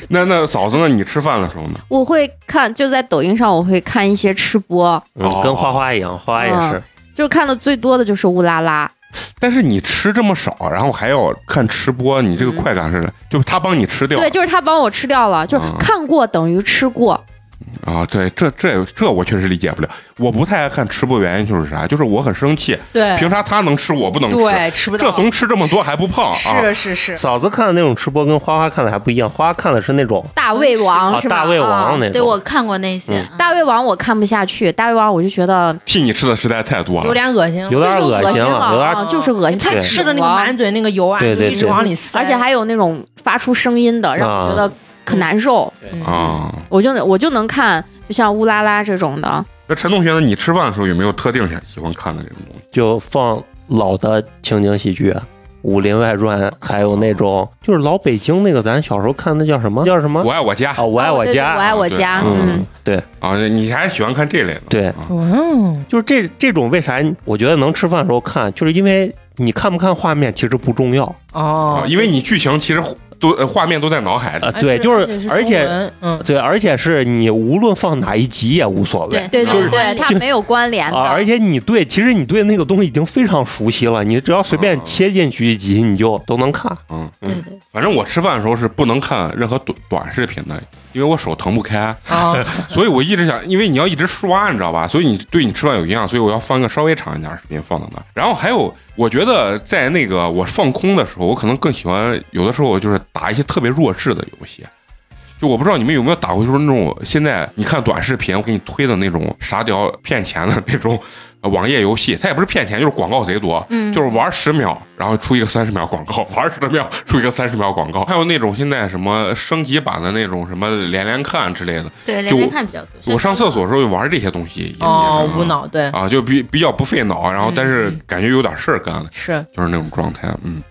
那那嫂子呢？你吃饭的时候呢？我会看，就在抖音上，我会看一些吃播，嗯跟花花一样，花花也是。就是看的最多的就是乌拉拉。但是你吃这么少，然后还要看吃播，你这个快感是，就是他帮你吃掉对，就是他帮我吃掉了，就是啊看过等于吃过。啊？对，这这这我确实理解不了。我不太爱看吃播，原因就是啥？就是我很生气，对凭啥他能吃我不能吃？对，吃不到。这怂吃这么多还不胖啊？是是是，嫂子看的那种吃播跟花花看的还不一样，花花看的是那种大胃王啊是吧？大胃王啊那种。对我看过那些。大胃王我看不下去，大胃王我就觉得替你吃的实在太多了，有点恶心。有点恶心心了，有点啊就是恶心。他吃的那个满满嘴那个油啊，就一直往里塞，而且还有那种发出声音的，让我觉得可难受。嗯啊。我就我就能看，就像乌拉拉这种的，那陈同学呢？你吃饭的时候有没有特定喜欢看的这种东西？就放老的情景喜剧，《武林外传》，还有那种就是老北京那个，咱小时候看那叫什么？叫什么？我爱我家啊，我爱我家。我爱我家，嗯嗯，，对啊，你还是喜欢看这类的？对，嗯，就是这这种为啥我觉得能吃饭的时候看，就是因为你看不看画面其实不重要哦啊，，因为你剧情其实都呃画面都在脑海里。对，就是而且嗯，对，而且是你无论放哪一集也无所谓对对对对，它没有关联的，啊，而且你对，其实你对那个东西已经非常熟悉了，你只要随便啊。切进去一集，你就都能看。嗯，对对，反正我吃饭的时候是不能看任何短短视频的，因为我手腾不开，啊，所以我一直想，因为你要一直刷，你知道吧？所以你对你吃饭有营养，所以我要放一个稍微长一点的视频放到那儿。然后还有，我觉得在那个我放空的时候，我可能更喜欢有的时候就是打一些特别弱智的游戏。就我不知道你们有没有打过，就是那种现在你看短视频，我给你推的那种傻屌骗钱的那种网页游戏，它也不是骗钱，就是广告贼多，嗯就是玩十秒，然后出一个三十秒广告，玩十秒出一个三十秒广告，还有那种现在什么升级版的那种什么连连看之类的。对，就连连看比较多。我上厕所的时候就玩这些东西哦，啊无脑，对，啊，就比比较不费脑，然后但是感觉有点事儿干了，是就是那种状态。嗯，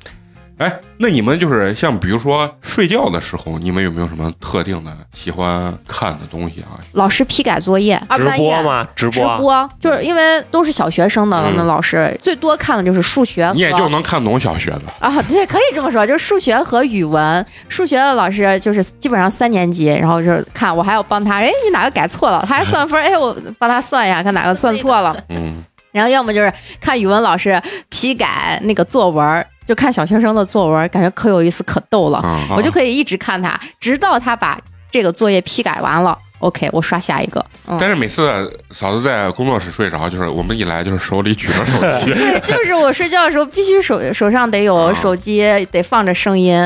哎，那你们就是像比如说睡觉的时候，你们有没有什么特定的喜欢看的东西啊？老师批改作业，二直播吗？直直播。就是因为都是小学生的嗯那老师，最多看的就是数学，你也就能看懂小学的啊，对，可以这么说，就是数学和语文。数学的老师就是基本上三年级，然后就是看我还要帮他，哎，你哪个改错了？他还算分，哎，我帮他算一下，看哪个算错了。嗯，然后要么就是看语文老师批改那个作文，就看小学生的作文，感觉可有意思、可逗了，啊，我就可以一直看他，直到他把这个作业批改完了。OK，我刷下一个。嗯，但是每次嫂子在工作室睡着，就是我们一来就是手里举着手机 对，就是我睡觉的时候必须手手上得有啊手机，得放着声音。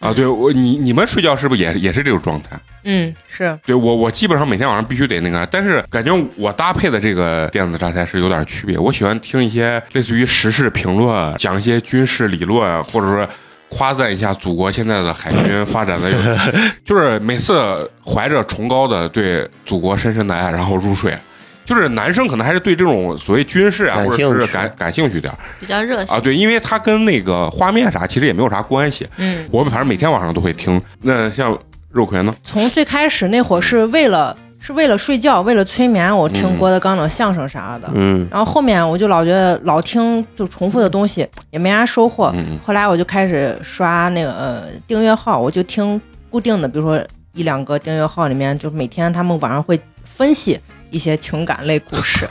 啊。对我你你们睡觉是不是也也是这种状态？嗯，是对我我基本上每天晚上必须得那个，但是感觉我搭配的这个电子榨菜是有点区别。我喜欢听一些类似于时事评论，讲一些军事理论，或者说夸赞一下祖国现在的海军发展的，就是每次怀着崇高的对祖国深深的爱，然后入睡。就是男生可能还是对这种所谓军事啊，或者是感感兴趣点比较热血啊，对，因为它跟那个画面啥其实也没有啥关系。嗯，我们反正每天晚上都会听。那像肉葵呢？从最开始那会儿是为了是为了睡觉，为了催眠，我听嗯郭德纲的相声啥的。嗯，然后后面我就老觉得老听就重复的东西也没啥收获，嗯后来我就开始刷那个呃订阅号，我就听固定的，比如说一两个订阅号里面，就每天他们晚上会分析一些情感类故事，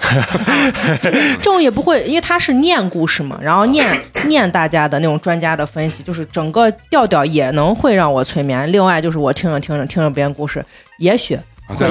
这这种也不会，因为他是念故事嘛，然后念 念大家的那种专家的分析，就是整个调调也能会让我催眠。另外就是我听着听着听着别人故事，也许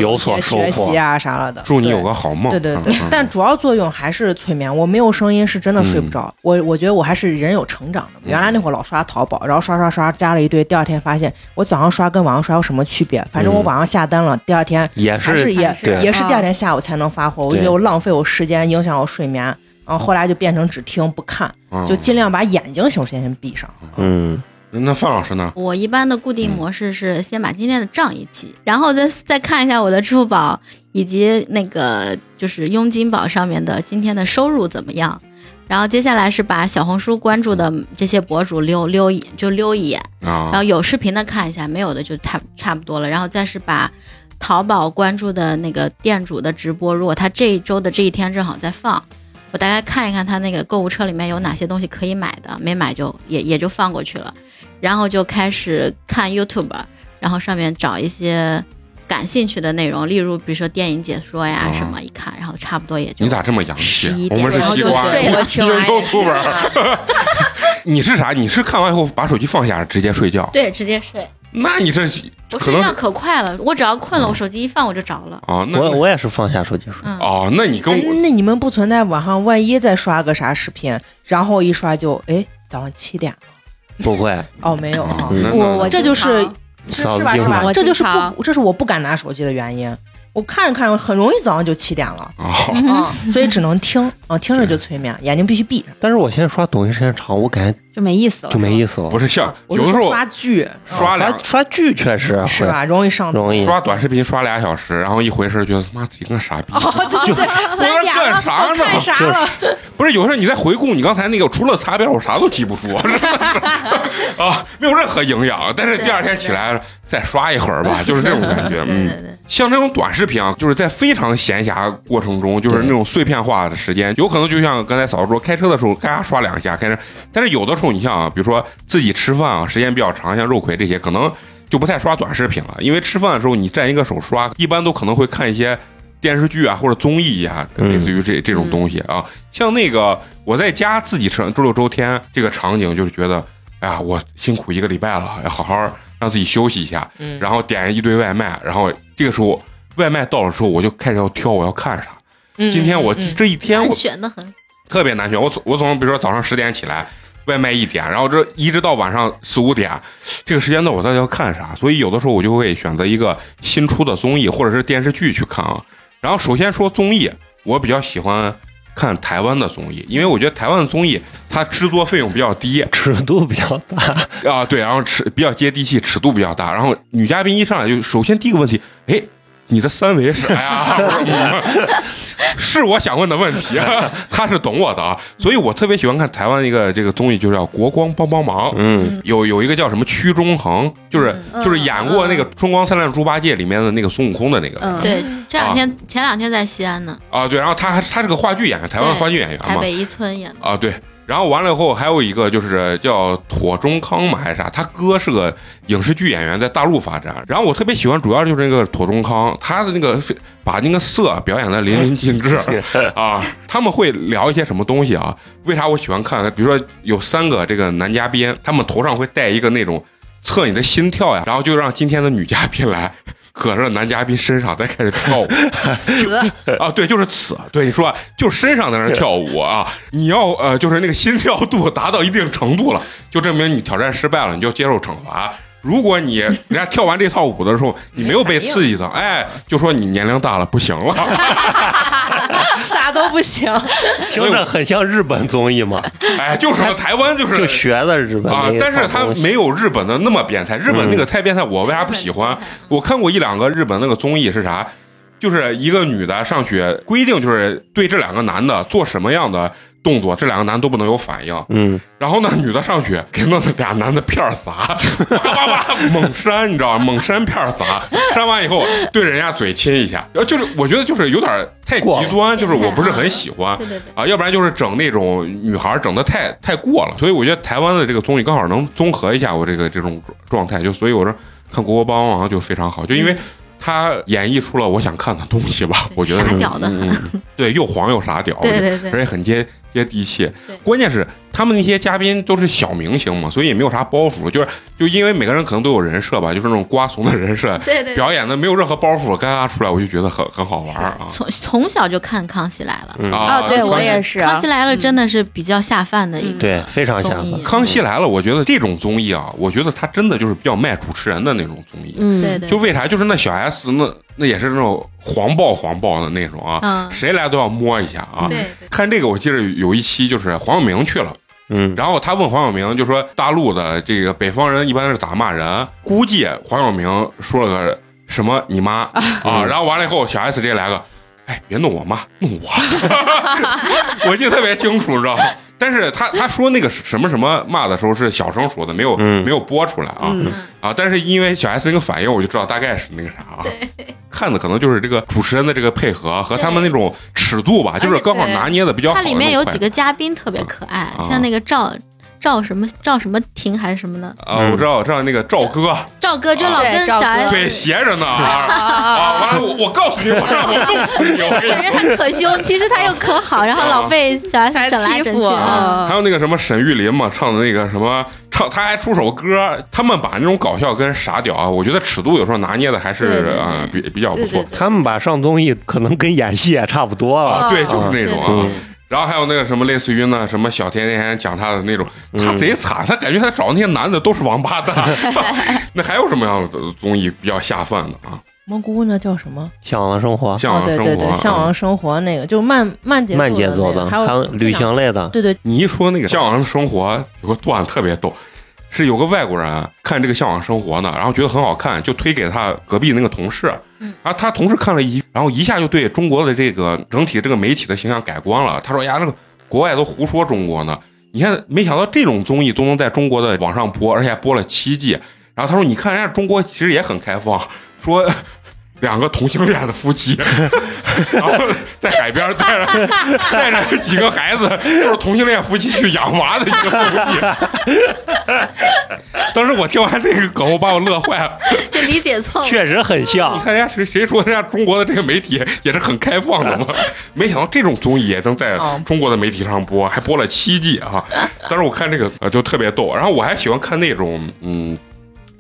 有所收获学习啊啥了的。祝你对有个好梦。对对对嗯，但主要作用还是催眠。我没有声音是真的睡不着。我我觉得我还是人有成长的。原来那会儿老刷淘宝，然后刷刷刷加了一堆，第二天发现我早上刷跟晚上刷有什么区别？反正我晚上下单了，第二天也是还是也也是第二天下午才能发货。我就觉得我浪费我时间，影响我睡眠。然后后来就变成只听不看，嗯就尽量把眼睛首先先闭上。嗯，那范老师呢？我一般的固定模式是先把今天的账一记，然后再再看一下我的支付宝以及那个就是佣金宝上面的今天的收入怎么样。然后接下来是把小红书关注的这些博主溜溜一就溜一眼，然啊后有视频的看一下，没有的就差差不多了。然后再是把淘宝关注的那个店主的直播，如果他这一周的这一天正好在放，我大概看一看他那个购物车里面有哪些东西可以买的，没买就也也就放过去了。然后就开始看 YouTube，然后上面找一些感兴趣的内容，例如比如说电影解说呀哦什么，一看，然后差不多也就你咋这么洋气11？我们是点西瓜然后就睡呀，了听完又出门。你是啥？你是看完以后把手机放下直接睡觉？对直接睡。那你这我睡觉可快了，我只要困了，我手机一放我就着了。哦，那我我也是放下手机睡。嗯，哦，那你跟哎我那你们不存在晚上万一再刷个啥视频，然后一刷就哎早上七点了？不会，哦，没有我我这就是是是吧是吧？嫂子经常。我这就是经常。不，这是我不敢拿手机的原因。我看着看着，很容易早上就七点了哦，啊，所以只能听啊，听着就催眠，眼睛必须闭上。但是我现在刷抖音时间长，我感觉就没意思了，就没意思了。不是像有的时候刷剧刷俩刷刷剧确实是吧？容易上头。容易。刷短视频刷俩小时，然后一回神觉得他妈自己跟个傻逼。哦，对对对，三点了，干啥呢我看啥了？不是，有时候你在回顾你刚才那个，除了擦边，我啥都记不住，真 的是啊，没有任何营养。但是第二天起来再刷一会儿吧，就是这种感觉。嗯，像这种短视频啊，就是在非常闲暇过程中，就是那种碎片化的时间，有可能就像刚才嫂子说，开车的时候嘎刷两下，开车。但是有的时候，你像啊，比如说自己吃饭啊，时间比较长，像肉葵这些，可能就不太刷短视频了，因为吃饭的时候你占一个手刷，一般都可能会看一些电视剧啊或者综艺呀、嗯类似于这这种东西啊。像那个我在家自己吃周六周天这个场景，就是觉得，哎呀，我辛苦一个礼拜了，要好好让自己休息一下，嗯然后点一堆外卖，然后这个时候外卖到了之后，我就开始要挑我要看啥。嗯今天我这一天我选的很。特别难选，我从我从比如说早上十点起来，外卖一点，然后这一直到晚上四五点，这个时间段我到底要看啥？所以有的时候我就会选择一个新出的综艺或者是电视剧去看啊。然后首先说综艺，我比较喜欢看台湾的综艺，因为我觉得台湾的综艺它制作费用比较低尺度比较大，啊，对，然后尺比较接地气，尺度比较大。然后女嘉宾一上来就首先第一个问题，哎。你的三围是啥呀？是我想问的问题，他是懂我的啊，所以我特别喜欢看台湾一个这个综艺，就叫《国光帮帮忙》。嗯，有有一个叫什么屈中恒，就是、嗯。就是演过那个《春光灿烂猪八戒》里面的那个孙悟空的那个、嗯。对，这两天前两天在西安呢，啊，对，然后他还他是个话剧演员，台湾话剧演员嘛，台北一村演的。啊，对。然后完了以后，还有一个就是叫妥中康嘛，还是啥？他哥是个影视剧演员，在大陆发展。然后我特别喜欢，主要就是那个妥中康，他的那个把那个色表演的淋漓尽致 啊。他们会聊一些什么东西啊？为啥我喜欢看？比如说有三个这个男嘉宾，他们头上会戴一个那种测你的心跳呀，然后就让今天的女嘉宾来。搁着男嘉宾身上再开始跳舞，死啊！对，就是此，对你说，就身上在那跳舞啊！你要呃，就是那个心跳度达到一定程度了，就证明你挑战失败了，你就接受惩罚。如果你人家跳完这套舞的时候，你没有被刺激到，哎，就说你年龄大了，不行了，啥都不行，听着很像日本综艺嘛。哎，就是台湾就是就学的日本啊，但是他没有日本的那么变态，日本那个太变态，我为啥不喜欢？我看过一两个日本那个综艺是啥？就是一个女的上去，规定就是对这两个男的做什么样的。动作，这两个男都不能有反应。嗯，然后呢，女的上去给那俩男的片儿撒，叭叭叭猛扇，你知道吗？猛扇片儿撒，扇完以后对人家嘴亲一下，然后就是我觉得就是有点太极端，就是我不是很喜欢。对对对。啊，要不然就是整那种女孩整的太太过了，所以我觉得台湾的这个综艺刚好能综合一下我这个这种状态，就所以我说看国国帮王就非常好，就因为。他演绎出了我想看的东西吧，我觉得傻屌的。很，对，又黄又傻屌，对对对，而且很接接地气，关键是。他们那些嘉宾都是小明星嘛，所以也没有啥包袱，就是就因为每个人可能都有人设吧，就是那种瓜怂的人设，对对，表演的没有任何包袱，嘎嘎出来，我就觉得很很好玩啊。从从小就看《康熙来了》啊，对我也是，《康熙来了》真的是比较下饭的一个，对，非常下饭。《康熙来了》，我觉得这种综艺啊，我觉得他真的就是比较卖主持人的那种综艺，嗯，对对，就为啥？就是那小 S 那那也是那种黄暴黄暴的那种啊，谁来都要摸一下啊。对，看这个，我记得有一期就是黄晓明去了。嗯，然后他问黄晓明，就说大陆的这个北方人一般是咋骂人？估计黄晓明说了个什么你妈 啊，然后完了以后，小 S 直接来个，哎，别弄我妈，弄我，我记得特别清楚，你知道吗？但是他他说那个什么什么骂的时候是小声说的，没有没有播出来啊啊！但是因为小 S 那个反应，我就知道大概是那个啥啊。看的可能就是这个主持人的这个配合和他们那种尺度吧，就是刚好拿捏的比较好。它里面有几个嘉宾特别可爱，像那个赵。赵什么赵什么婷还是什么的啊？我知道，我知道那个赵哥，赵哥就老跟小 S 对斜着呢 啊！完了，我我告诉你，我让我弄死你！感觉他可凶，其实他又可好，然后老被小 S 整来整去。还有那个什么沈玉琳嘛，唱的那个什么唱，他还出首歌。他们把那种搞笑跟傻屌啊，我觉得尺度有时候拿捏的还是啊比比较不错。他们把上综艺可能跟演戏也差不多了，对，就是那种啊。然后还有那个什么，类似于呢，什么小甜甜讲他的那种，他贼惨，他感觉他找那些男的都是王八蛋。那还有什么样的综艺比较下饭的啊？蘑菇那叫什么？向往的生活。向往的生活。对对对，向往的生活那个就是慢慢节慢节奏的，还有旅行类的。对对，你一说那个向往的生活，有个段特别逗。是有个外国人看这个《向往生活》呢，然后觉得很好看，就推给他隔壁那个同事，然后他同事看了一，然后一下就对中国的这个整体这个媒体的形象改观了。他说：“呀，那个国外都胡说中国呢，你看，没想到这种综艺都能在中国的网上播，而且播了七季。”然后他说：“你看人家中国其实也很开放，说。”两个同性恋的夫妻，然后在海边带着 带着几个孩子，就是同性恋夫妻去养娃的一个综艺。当时我听完这个梗，我把我乐坏了。这理解错了，确实很像。你看人家谁谁说人家中国的这个媒体也是很开放的吗？没想到这种综艺也能在中国的媒体上播，还播了七季啊！当时我看这个就特别逗。然后我还喜欢看那种嗯。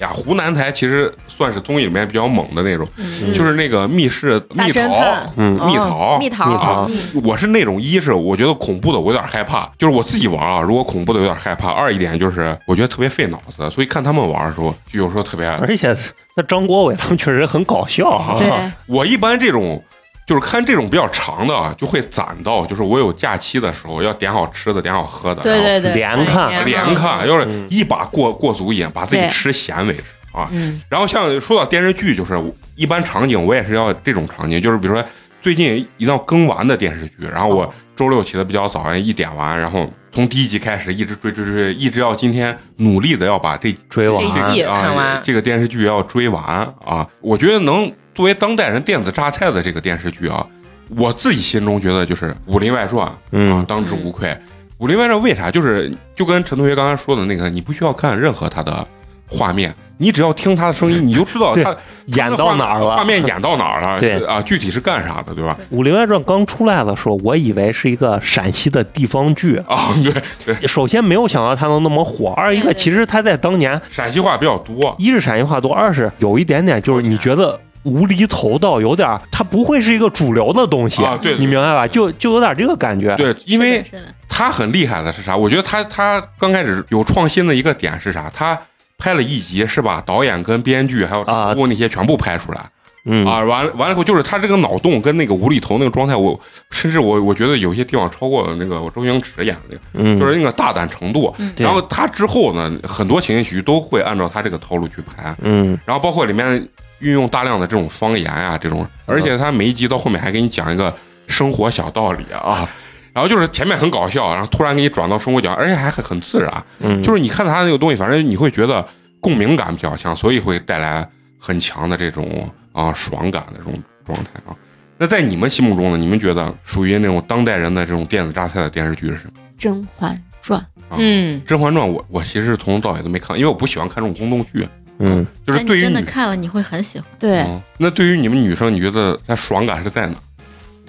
呀，湖南台其实算是综艺里面比较猛的那种，就是那个密室蜜桃，嗯，蜜桃，蜜桃啊。我是那种一是我觉得恐怖的我有点害怕，就是我自己玩啊，如果恐怖的有点害怕。二一点就是我觉得特别费脑子，所以看他们玩的时候，就有时候特别。而且那张国伟他们确实很搞笑啊。我一般这种。就是看这种比较长的啊，就会攒到，就是我有假期的时候要点好吃的，点好喝的，对对对，连看。连看，要是一把过过足瘾，把自己吃闲为止啊。然后像说到电视剧，就是一般场景我也是要这种场景，就是比如说最近一定要更完的电视剧，然后我周六起的比较早，一点完，然后从第一集开始一直追追追，一直要今天努力的要把这追完啊，这个电视剧要追完啊，我觉得能。作为当代人电子榨菜的这个电视剧啊，我自己心中觉得就是《武林外传》啊，当之无愧。《武林外传》为啥？就是就跟陈同学刚才说的那个，你不需要看任何他的画面，你只要听他的声音，你就知道他演到哪儿了画面演到哪儿了，对啊，具体是干啥的，对吧？《武林外传》刚出来的时候，我以为是一个陕西的地方剧。啊，对对，首先没有想到它能那么火，二一个其实它在当年，陕西话比较多，一是陕西话多，二是有一点点就是你觉得无厘头到有点儿，它不会是一个主流的东西啊对你明白吧？就就有点这个感觉。对，因为他很厉害的是啥？我觉得他他刚开始有创新的一个点是啥？他拍了一集是把导演跟编剧还有啊主播那些全部拍出来嗯啊，完了完了以后就是他这个脑洞跟那个无厘头那个状态，我甚至我我觉得有些地方超过了那个我周星驰演的那个，嗯，就是那个大胆程度。嗯然后他之后呢，很多情景喜剧都会按照他这个套路去拍，嗯然后包括里面运用大量的这种方言啊、这种，而且他每一集到后面还给你讲一个生活小道理啊。然后就是前面很搞笑，然后突然给你转到生活讲，而且还很很自然。嗯，就是你看他那个东西，反正你会觉得共鸣感比较强，所以会带来很强的这种啊爽感的这种状态啊。那在你们心目中呢？你们觉得属于那种当代人的这种电子榨菜的电视剧是什么？《甄嬛传》啊嗯，《甄嬛传》我我其实从头到尾都没看，因为我不喜欢看这种宫斗剧，嗯。但你真的就是对于你看了你会很喜欢。对，嗯。那对于你们女生，你觉得它爽感是在哪？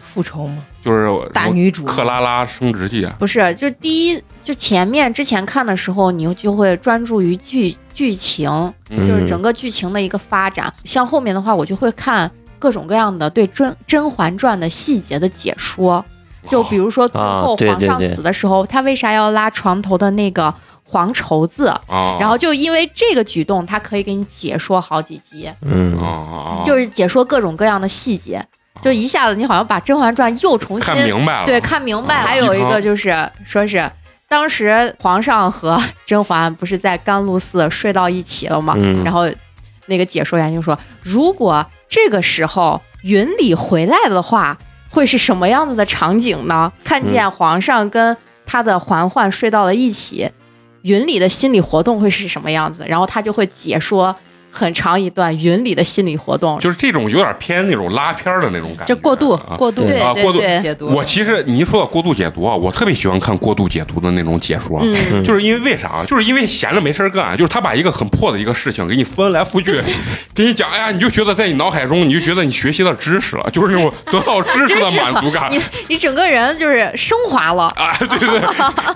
复仇吗，就是大女主克拉拉升职记啊，不是，就第一，就前面之前看的时候，你就会专注于剧剧情，嗯就是整个剧情的一个发展。像后面的话，我就会看各种各样的对甄《甄嬛传》的细节的解说，就比如说最啊后皇上死的时候，他为啥要拉床头的那个黄绸子？啊，然后就因为这个举动，他可以给你解说好几集，啊嗯就是解说各种各样的细节，就一下子你好像把《甄嬛传》又重新看明白了，对，看明白。了还有一个就是说是当时皇上和甄嬛不是在甘露寺睡到一起了吗？嗯然后那个解说员就说，如果这个时候云里回来的话，会是什么样子的场景呢？看见皇上跟他的嬛嬛睡到了一起，云里的心理活动会是什么样子？然后他就会解说。很长一段云里的心理活动，就是这种有点偏那种拉片儿的那种感觉，就过度啊过度对啊过度解读。我其实你一说到过度解读啊，我特别喜欢看过度解读的那种解说，嗯，就是因为为啥？啊就是因为闲着没事儿干，就是他把一个很破的一个事情给你翻来覆去，给你讲，哎呀，你就觉得在你脑海中，你就觉得你学习到知识了，就是那种得到知识的 满足感。你你整个人就是升华了。啊，对对对，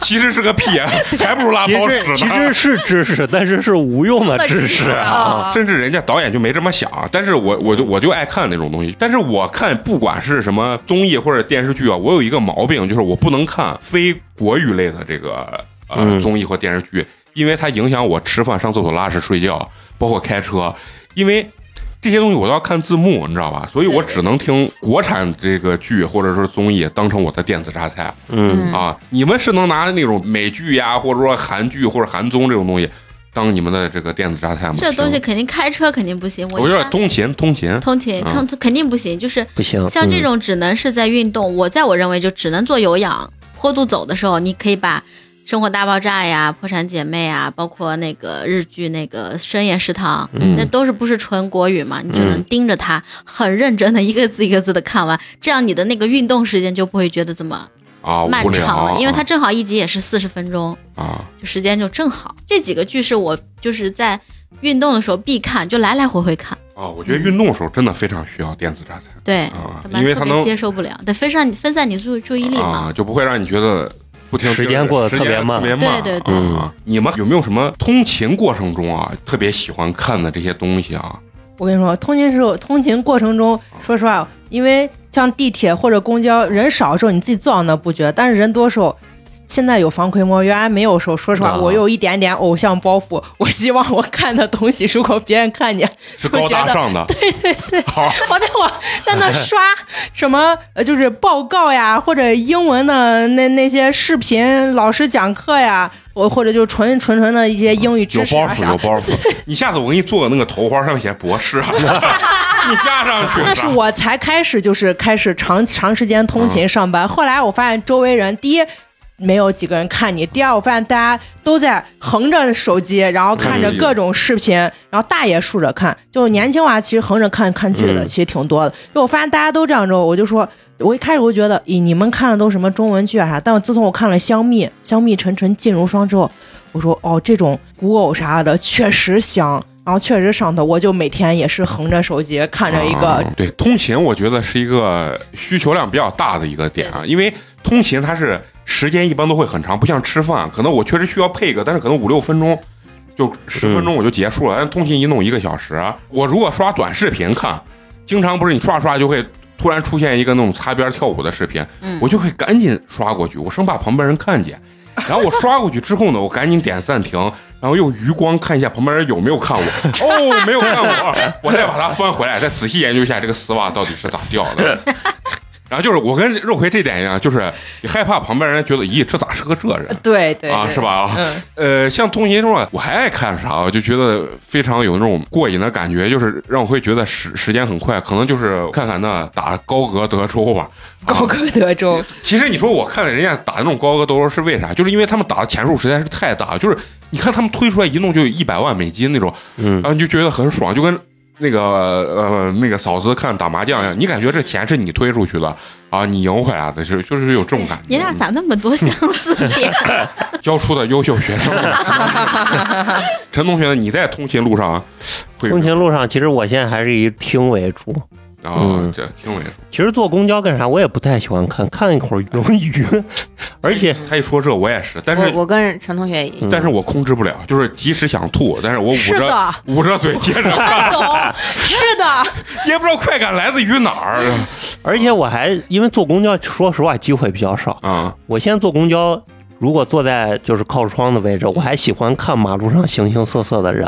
其实是个屁，还不如拉其泡屎呢。实其实是知识，但是是无用的知识啊。啊，甚至人家导演就没这么想，但是我我就我就爱看那种东西。但是我看不管是什么综艺或者电视剧啊，我有一个毛病，就是我不能看非国语类的这个呃、嗯综艺或电视剧，因为它影响我吃饭、上厕所、拉屎、睡觉，包括开车，因为。这些东西我都要看字幕，你知道吧？所以我只能听国产这个剧或者说综艺当成我的电子榨菜。嗯啊，你们是能拿那种美剧呀，或者说韩剧或者韩综这种东西当你们的这个电子榨菜吗？这东西肯定开车肯定不行，我有点通勤，通勤通勤嗯肯肯定不行，就是不行，像这嗯种只能是在运动，我在我认为就只能做有氧，坡度走的时候，你可以把《生活大爆炸》呀、《破产姐妹》啊，包括那个日剧那个《深夜食堂》嗯那都是不是纯国语嘛？你就能盯着它，很认真的一个字一个字的看完，这样你的那个运动时间就不会觉得这么啊，漫长了，啊因为它正好一集也是四十分钟，啊，就时间就正好。这几个剧是我就是在运动的时候必看，就来来回回看。啊，我觉得运动的时候真的非常需要电子榨菜对，因为它能接受不了，得分散分散你注注意力嘛。啊，就不会让你觉得不停时间过得特别慢特别慢。对对对啊，你们有没有什么通勤过程中啊特别喜欢看的这些东西啊？我跟你说，通勤时候，通勤过程中，说实话，因为像地铁或者公交人少的时候，你自己坐到那不觉得，但是人多的时候。现在有防窥膜，原来没有时候，说实话，啊我有一点点偶像包袱。我希望我看的东西，如果别人看见，是高大上的，对对对，好，我在我在那刷什么，呃，就是报告呀，或者英文的那那些视频，老师讲课呀，我或者就纯纯纯的一些英语有知识啊包袱，有。包袱。你下次我给你做个那个头花，上面写博士，啊你加上去。那是我才开始，就是开始长长时间通勤上班。后来我发现周围人，第一没有几个人看你，第二我发现大家都在横着手机，然后看着各种视频，然后大爷竖着看。就年轻娃其实横着看看剧的嗯其实挺多的。因为我发现大家都这样之后，我就说，我一开始我就觉得，咦，你们看的都什么中文剧啊啥？但我自从我看了《香蜜》《香蜜沉沉烬如霜》之后。我说哦，这种古偶啥的确实香，然后确实上头，我就每天也是横着手机看着一个。啊对通勤，我觉得是一个需求量比较大的一个点啊，因为通勤它是时间一般都会很长，不像吃饭，可能我确实需要配个，但是可能五六分钟。就十分钟我就结束了，但通勤一弄一个小时。我如果刷短视频看，经常不是你刷刷就会突然出现一个那种擦边跳舞的视频，嗯我就会赶紧刷过去，我生怕旁边人看见。然后我刷过去之后呢，我赶紧点暂停，然后用余光看一下旁边人有没有看我。哦，没有看我，我再把它翻回来，再仔细研究一下这个丝袜到底是咋掉的。然后就是我跟肉葵这点一样，就是你害怕旁边人觉得，咦，这咋是个这人？对对啊，是？吧？嗯，呃，像通勤中啊，我还爱看啥，我就觉得非常有那种过瘾的感觉，就是让我会觉得时时间很快，可能就是看看那打高额德州吧。啊高歌德州，其实你说我看人家打那种高额德州是为啥？就是因为他们打的钱数实在是太大，就是你看他们推出来一弄就一百万美金那种，嗯然后你就觉得很爽，就跟那个呃那个嫂子看打麻将一样，你感觉这钱是你推出去的啊，你赢回来的，就是就是有这种感觉。你俩咋那么多相似点？教出的优秀学生啊。陈同学？你在通勤路上会通勤路上，其实我现在还是以听为主。啊嗯，这听为主。其实坐公交干啥，我也不太喜欢看，看一会儿容易晕，而且他一说这，我也是，但是我我跟陈同学一样，但是我控制不了，就是即使想吐，但是我捂着是的，捂着嘴接着 看，懂，是的，也不知道快感来自于哪儿。而且我还因为坐公交，说实话机会比较少。啊。我现在坐公交，如果坐在就是靠窗的位置，我还喜欢看马路上形形色色的人，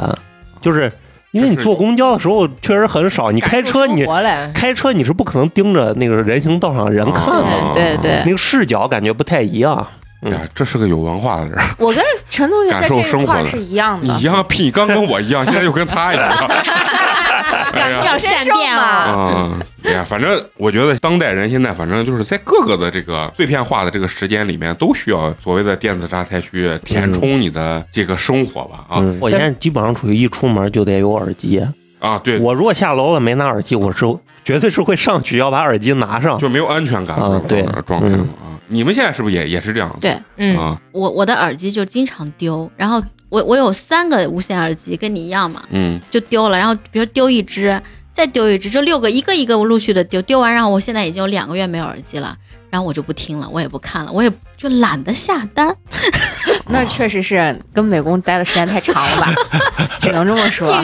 就是因为你坐公交的时候确实很少，你开车你，开车你是不可能盯着那个人行道上人看的，啊对对对那个视角感觉不太一样。哎呀，这是个有文化的人，我跟陈同学在感受这生活的一块是一样的你一。样屁，刚跟我一样，现在又跟他一样。哎，要善变啊！啊，哎呀，反正我觉得当代人现在反正就是在各个的这个碎片化的这个时间里面，都需要所谓的电子榨菜去填充你的这个生活吧。啊嗯，我现在基本上处于一出门就得有耳机。啊，对，我如果下楼了没拿耳机，我是绝对是会上去要把耳机拿上。就没有安全感的啊对状态嘛啊。你们现在是不是也也是这样？对嗯，啊，我我的耳机就经常丢，然后我我有三个无线耳机，跟你一样嘛，嗯，就丢了。然后比如丢一只，再丢一只，就六个，一个一个陆续的丢。丢完，然后我现在已经有两个月没有耳机了，然后我就不听了，我也不看了，我也就懒得下单。那确实是跟美工待的时间太长了吧，只能这么说。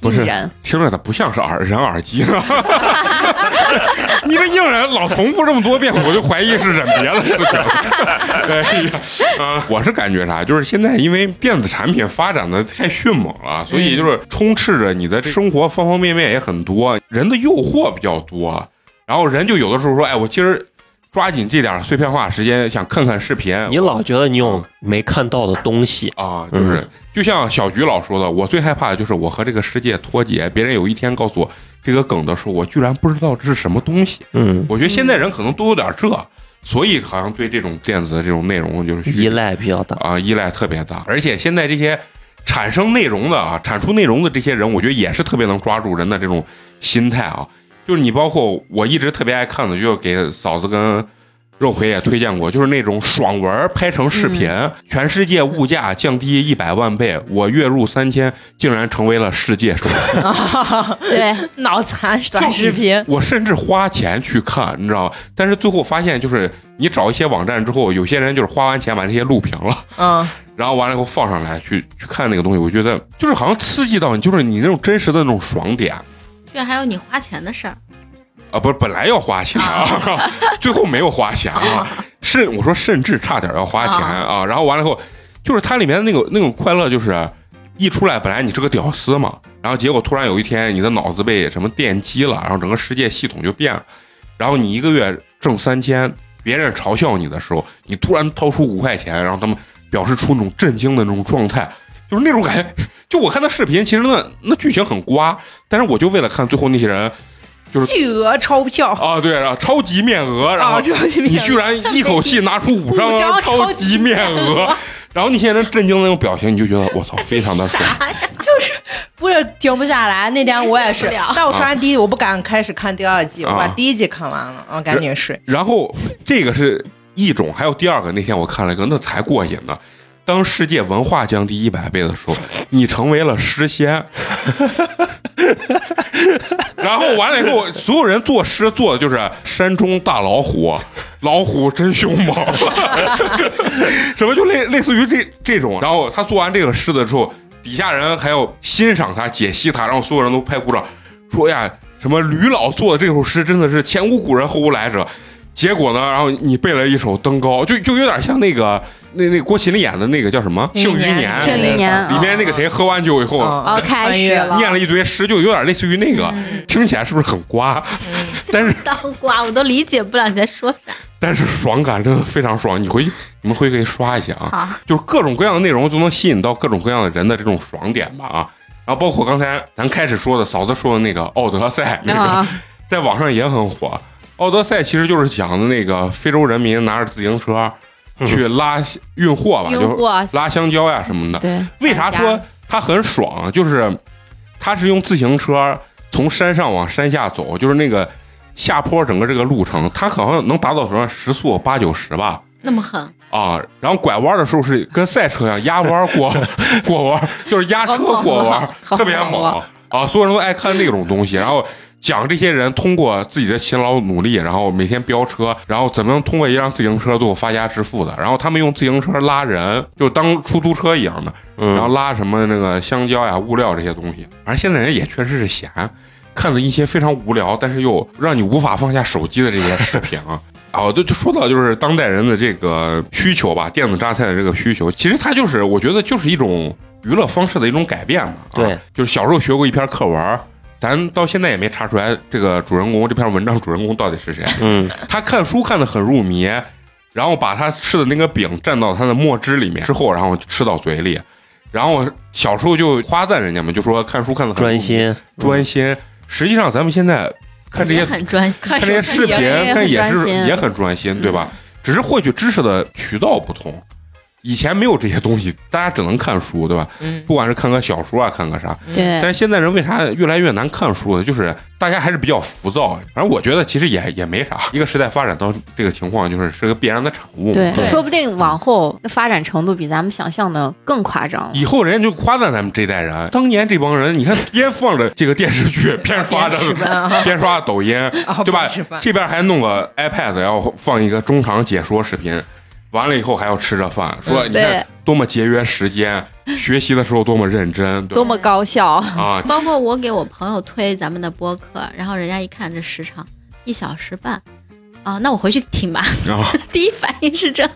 不是听着它不像是耳人耳机呢。你这硬人老重复这么多遍，我就怀疑是忍别的事情。哎呀，啊，我是感觉啥，就是现在因为电子产品发展的太迅猛了，所以就是充斥着你的生活方方面面也很多，人的诱惑比较多，然后人就有的时候说，哎，我今儿抓紧这点碎片化时间，想看看视频。你老觉得你有没看到的东西，啊，就是、就像小菊老说的，我最害怕的就是我和这个世界脱节，别人有一天告诉我这个梗的时候，我居然不知道这是什么东西。嗯，我觉得现在人可能都有点这，所以好像对这种电子的这种内容就是需依赖比较大。啊依赖特别大，而且现在这些产生内容的啊，产出内容的这些人，我觉得也是特别能抓住人的这种心态啊。就是你包括我一直特别爱看的，就给嫂子跟肉葵也推荐过，就是那种爽文拍成视频，全世界物价降低一百万倍，我月入三千，竟然成为了世界首富。对，脑残短视频，我甚至花钱去看，你知道吗？但是最后发现，就是你找一些网站之后，有些人就是花完钱把这些录屏了。嗯，然后完了以后放上来去去看那个东西，我觉得就是好像刺激到你，就是你那种真实的那种爽点对，还有你花钱的事儿，啊，不是本来要花钱啊，最后没有花钱啊，甚我说甚至差点要花钱啊，然后完了以后，就是它里面的那个那种快乐，就是一出来本来你是个屌丝嘛，然后结果突然有一天你的脑子被什么电击了，然后整个世界系统就变了，然后你一个月挣三千，别人嘲笑你的时候，你突然掏出五块钱，然后他们表示出那种震惊的那种状态。就是那种感觉，就我看那视频，其实那那剧情很瓜，但是我就为了看最后那些人就是巨额钞票啊，对啊，超级面额，然后你居然一口气拿出五张 超超级面额，然后那些人震惊的那种表情，你就觉得我操，非常的爽。就是不是停不下来。那天我也是但我刷完第一，我不敢开始看第二季，我把啊第一季看完了，我，赶紧睡。然后这个是一种，还有第二个，那天我看了一个，那才过瘾呢。当世界文化降低一百倍的时候，你成为了诗仙。然后完了以后，所有人作诗做的就是山中大老虎，老虎真凶猛，什么就类类似于这这种。然后他做完这个诗的时候，底下人还要欣赏他、解析他，然后所有人都拍鼓掌，说呀，什么吕老做的这首诗真的是前无古人后无来者。结果呢，然后你背了一首《登高》，就就有点像那个。那那郭麒麟演的那个叫什么《庆余年》？庆余年里面那个谁喝完酒以后，哦，开始了，念了一堆诗，就有点类似于那个，听起来是不是很瓜？但是 当瓜我都理解不了你在说啥。但是爽感真的非常爽，你回去你们回去可以刷一下啊，就是各种各样的内容就能吸引到各种各样的人的这种爽点吧啊。然后包括刚才咱开始说的嫂子说的那个《奥德赛》，那个在网上也很火。《奥德赛》其实就是讲的那个非洲人民拿着自行车。去拉运货吧，就拉香蕉呀什么的。对，为啥说他很爽？就是他是用自行车从山上往山下走，就是那个下坡整个这个路程，他好像能达到什么时速八九十吧？那么狠啊！然后拐弯的时候是跟赛车一样压弯过 过弯，就是压车过弯，特别猛啊！所有人都爱看那种东西，然后。讲这些人通过自己的勤劳努力，然后每天飙车，然后怎么样通过一辆自行车最后发家致富的？然后他们用自行车拉人，就当出租车一样的，然后拉什么那个香蕉呀、物料这些东西。反正现在人也确实是闲，看的一些非常无聊，但是又让你无法放下手机的这些视频啊。哦，就就说到就是当代人的这个需求吧，电子榨菜的这个需求，其实它就是我觉得就是一种娱乐方式的一种改变嘛。对，就是小时候学过一篇课文。咱到现在也没查出来这个主人公这篇文章主人公到底是谁。嗯，他看书看的很入迷，然后把他吃的那个饼蘸到他的墨汁里面之后，然后吃到嘴里，然后小时候就夸赞人家嘛，就说看书看的专心专心。实际上咱们现在看这些很专心，看这些视频看也是也很专心，对吧？只是获取知识的渠道不同。以前没有这些东西，大家只能看书，对吧？嗯，不管是看个小说啊，看个啥。对。但是现在人为啥越来越难看书呢？就是大家还是比较浮躁。反正我觉得其实也也没啥。一个时代发展到这个情况，就是是个必然的产物。对，说不定往后发展程度比咱们想象的更夸张。以后人家就夸赞咱们这代人，当年这帮人，你看边放着这个电视剧，边刷着 边刷抖音，对吧？这边还弄个 iPad，然后放一个中场解说视频。完了以后还要吃着饭，说你看多么节约时间，学习的时候多么认真，多么高效啊！包括我给我朋友推咱们的播客，然后人家一看这时长一小时半，啊，那我回去听吧。第一反应是这。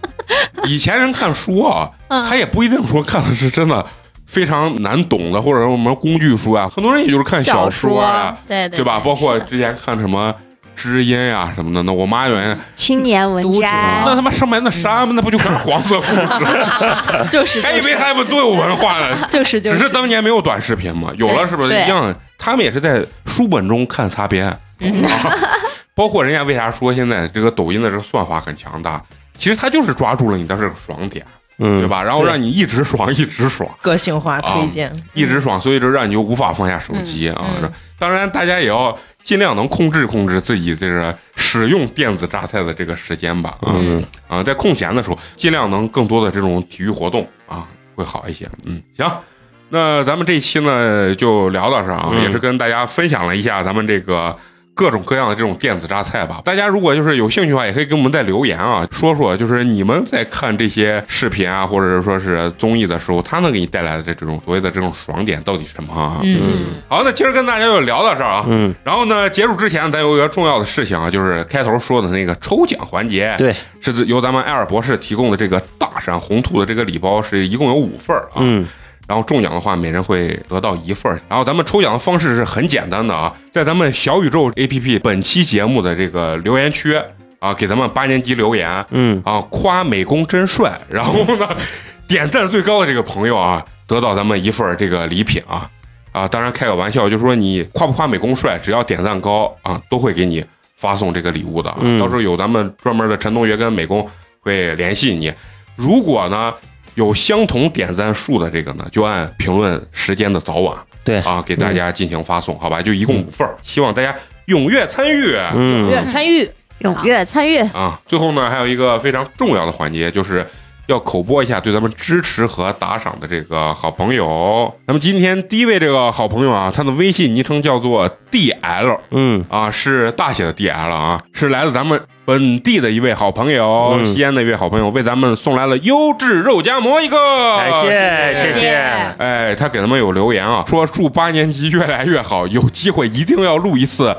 以前人看书啊，他也不一定说看的是真的非常难懂的，或者什么工具书啊，很多人也就是看小说啊，对对吧？包括之前看什么。知音呀什么的，那我妈原来青年文摘，那他妈上面那啥，那不就全是黄色故事？就是，还以为他们多有文化呢。就是就是，只是当年没有短视频嘛，有了是不是一样？他们也是在书本中看擦边。包括人家为啥说现在这个抖音的这个算法很强大？其实他就是抓住了你的这个爽点，对吧？然后让你一直爽，一直爽，个性化推荐，一直爽，所以就让你就无法放下手机啊。当然，大家也要。尽量能控制控制自己这个使用电子榨菜的这个时间吧，嗯啊，在空闲的时候，尽量能更多的这种体育活动啊，会好一些。嗯，行，那咱们这期呢就聊到这儿啊，也是跟大家分享了一下咱们这个。各种各样的这种电子榨菜吧，大家如果就是有兴趣的话，也可以给我们再留言啊，说说就是你们在看这些视频啊，或者是说是综艺的时候，它能给你带来的这这种所谓的这种爽点到底是什么啊？嗯，好，那今儿跟大家就聊到这儿啊。嗯，然后呢，结束之前咱有一个重要的事情啊，就是开头说的那个抽奖环节，对，是由咱们艾尔博士提供的这个大山红兔的这个礼包，是一共有五份啊。嗯。然后中奖的话，每人会得到一份然后咱们抽奖的方式是很简单的啊，在咱们小宇宙 APP 本期节目的这个留言区啊，给咱们八年级留言，嗯啊，夸美工真帅。然后呢，点赞最高的这个朋友啊，得到咱们一份这个礼品啊啊，当然开个玩笑，就是说你夸不夸美工帅，只要点赞高啊，都会给你发送这个礼物的。到时候有咱们专门的陈同学跟美工会联系你。如果呢？有相同点赞数的这个呢，就按评论时间的早晚，对啊，给大家进行发送，好吧？就一共五份希望大家踊跃参与，踊跃参与，踊跃参与啊！最后呢，还有一个非常重要的环节，就是要口播一下对咱们支持和打赏的这个好朋友。那么今天第一位这个好朋友啊，他的微信昵称叫做 DL，嗯。啊，是大写的 DL 啊，是来自咱们本地的一位好朋友，嗯。西安的一位好朋友，为咱们送来了优质肉夹馍一个，感谢谢谢，哎，他给他们有留言啊，说祝八年级越来越好，有机会一定要录一次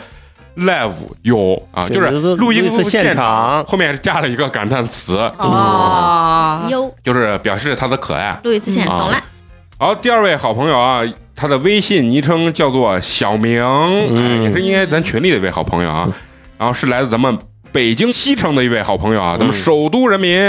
live 有啊，就是录音次现现场，后面加了一个感叹词，哦，有，就是表示他的可爱。录一次现场懂了。好，第二位好朋友啊，他的微信昵称叫做小明，嗯哎，也是应该咱群里的一位好朋友啊，然后是来自咱们。北京西城的一位好朋友啊，咱们首都人民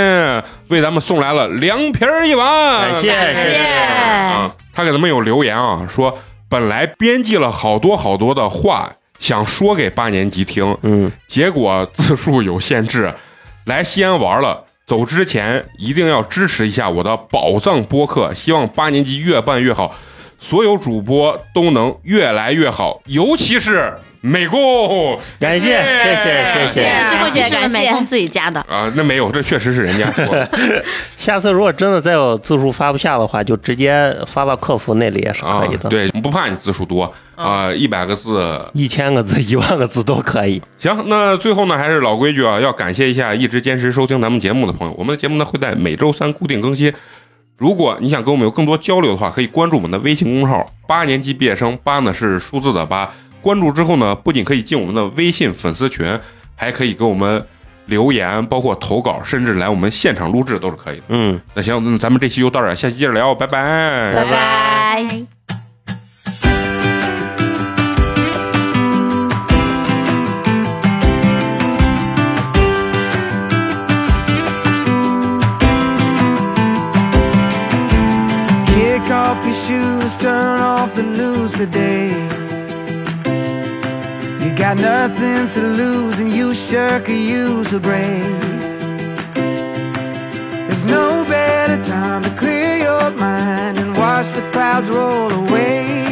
为咱们送来了凉皮儿一碗，感谢谢谢，啊，他给咱们有留言啊，说本来编辑了好多好多的话想说给八年级听，嗯，结果字数有限制，来西安玩了。走之前一定要支持一下我的宝藏播客，希望八年级越办越好，所有主播都能越来越好，尤其是美工。感谢谢谢谢谢。最后就是美工自己加的。啊，那没有，这确实是人家说的 下次如果真的再有字数发不下的话，就直接发到客服那里也是啊可以，的。，对，不怕你字数多啊，一百个字一千个字、一万个字都可以。行，那最后呢，还是老规矩啊，要感谢一下一直坚持收听咱们节目的朋友。我们的节目呢会在每周三固定更新。如果你想跟我们有更多交流的话，可以关注我们的微信公众号“八年级毕业生”，八呢是数字的八。关注之后呢，不仅可以进我们的微信粉丝群，还可以给我们留言，包括投稿，甚至来我们现场录制都是可以的。嗯，那行，那咱们这期就到这儿，下期接着聊，拜拜拜拜。Got nothing to lose, and you sure could use a break. There's no better time to clear your mind and watch the clouds roll away.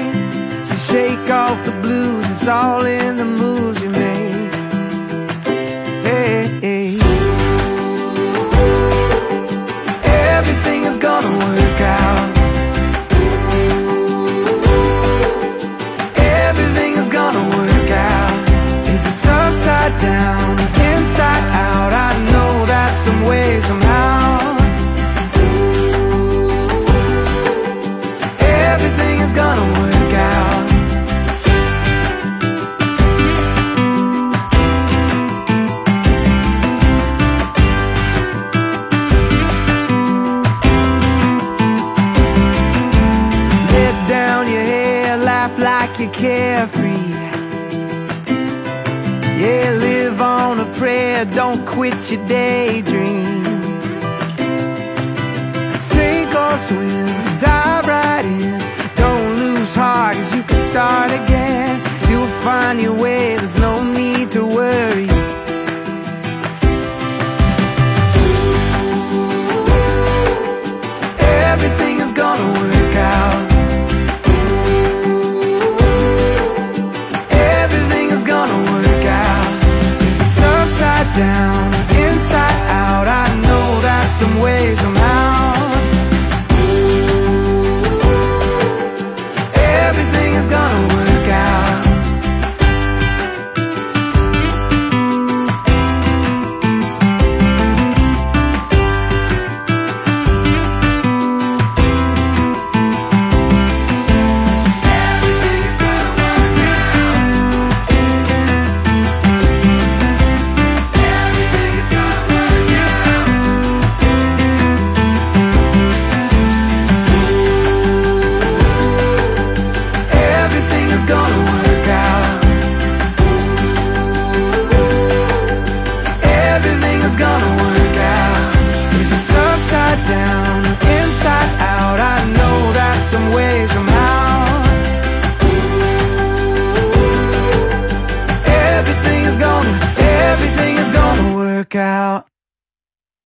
So shake off the blues, it's all in the moves you make. Hey. Everything is gonna work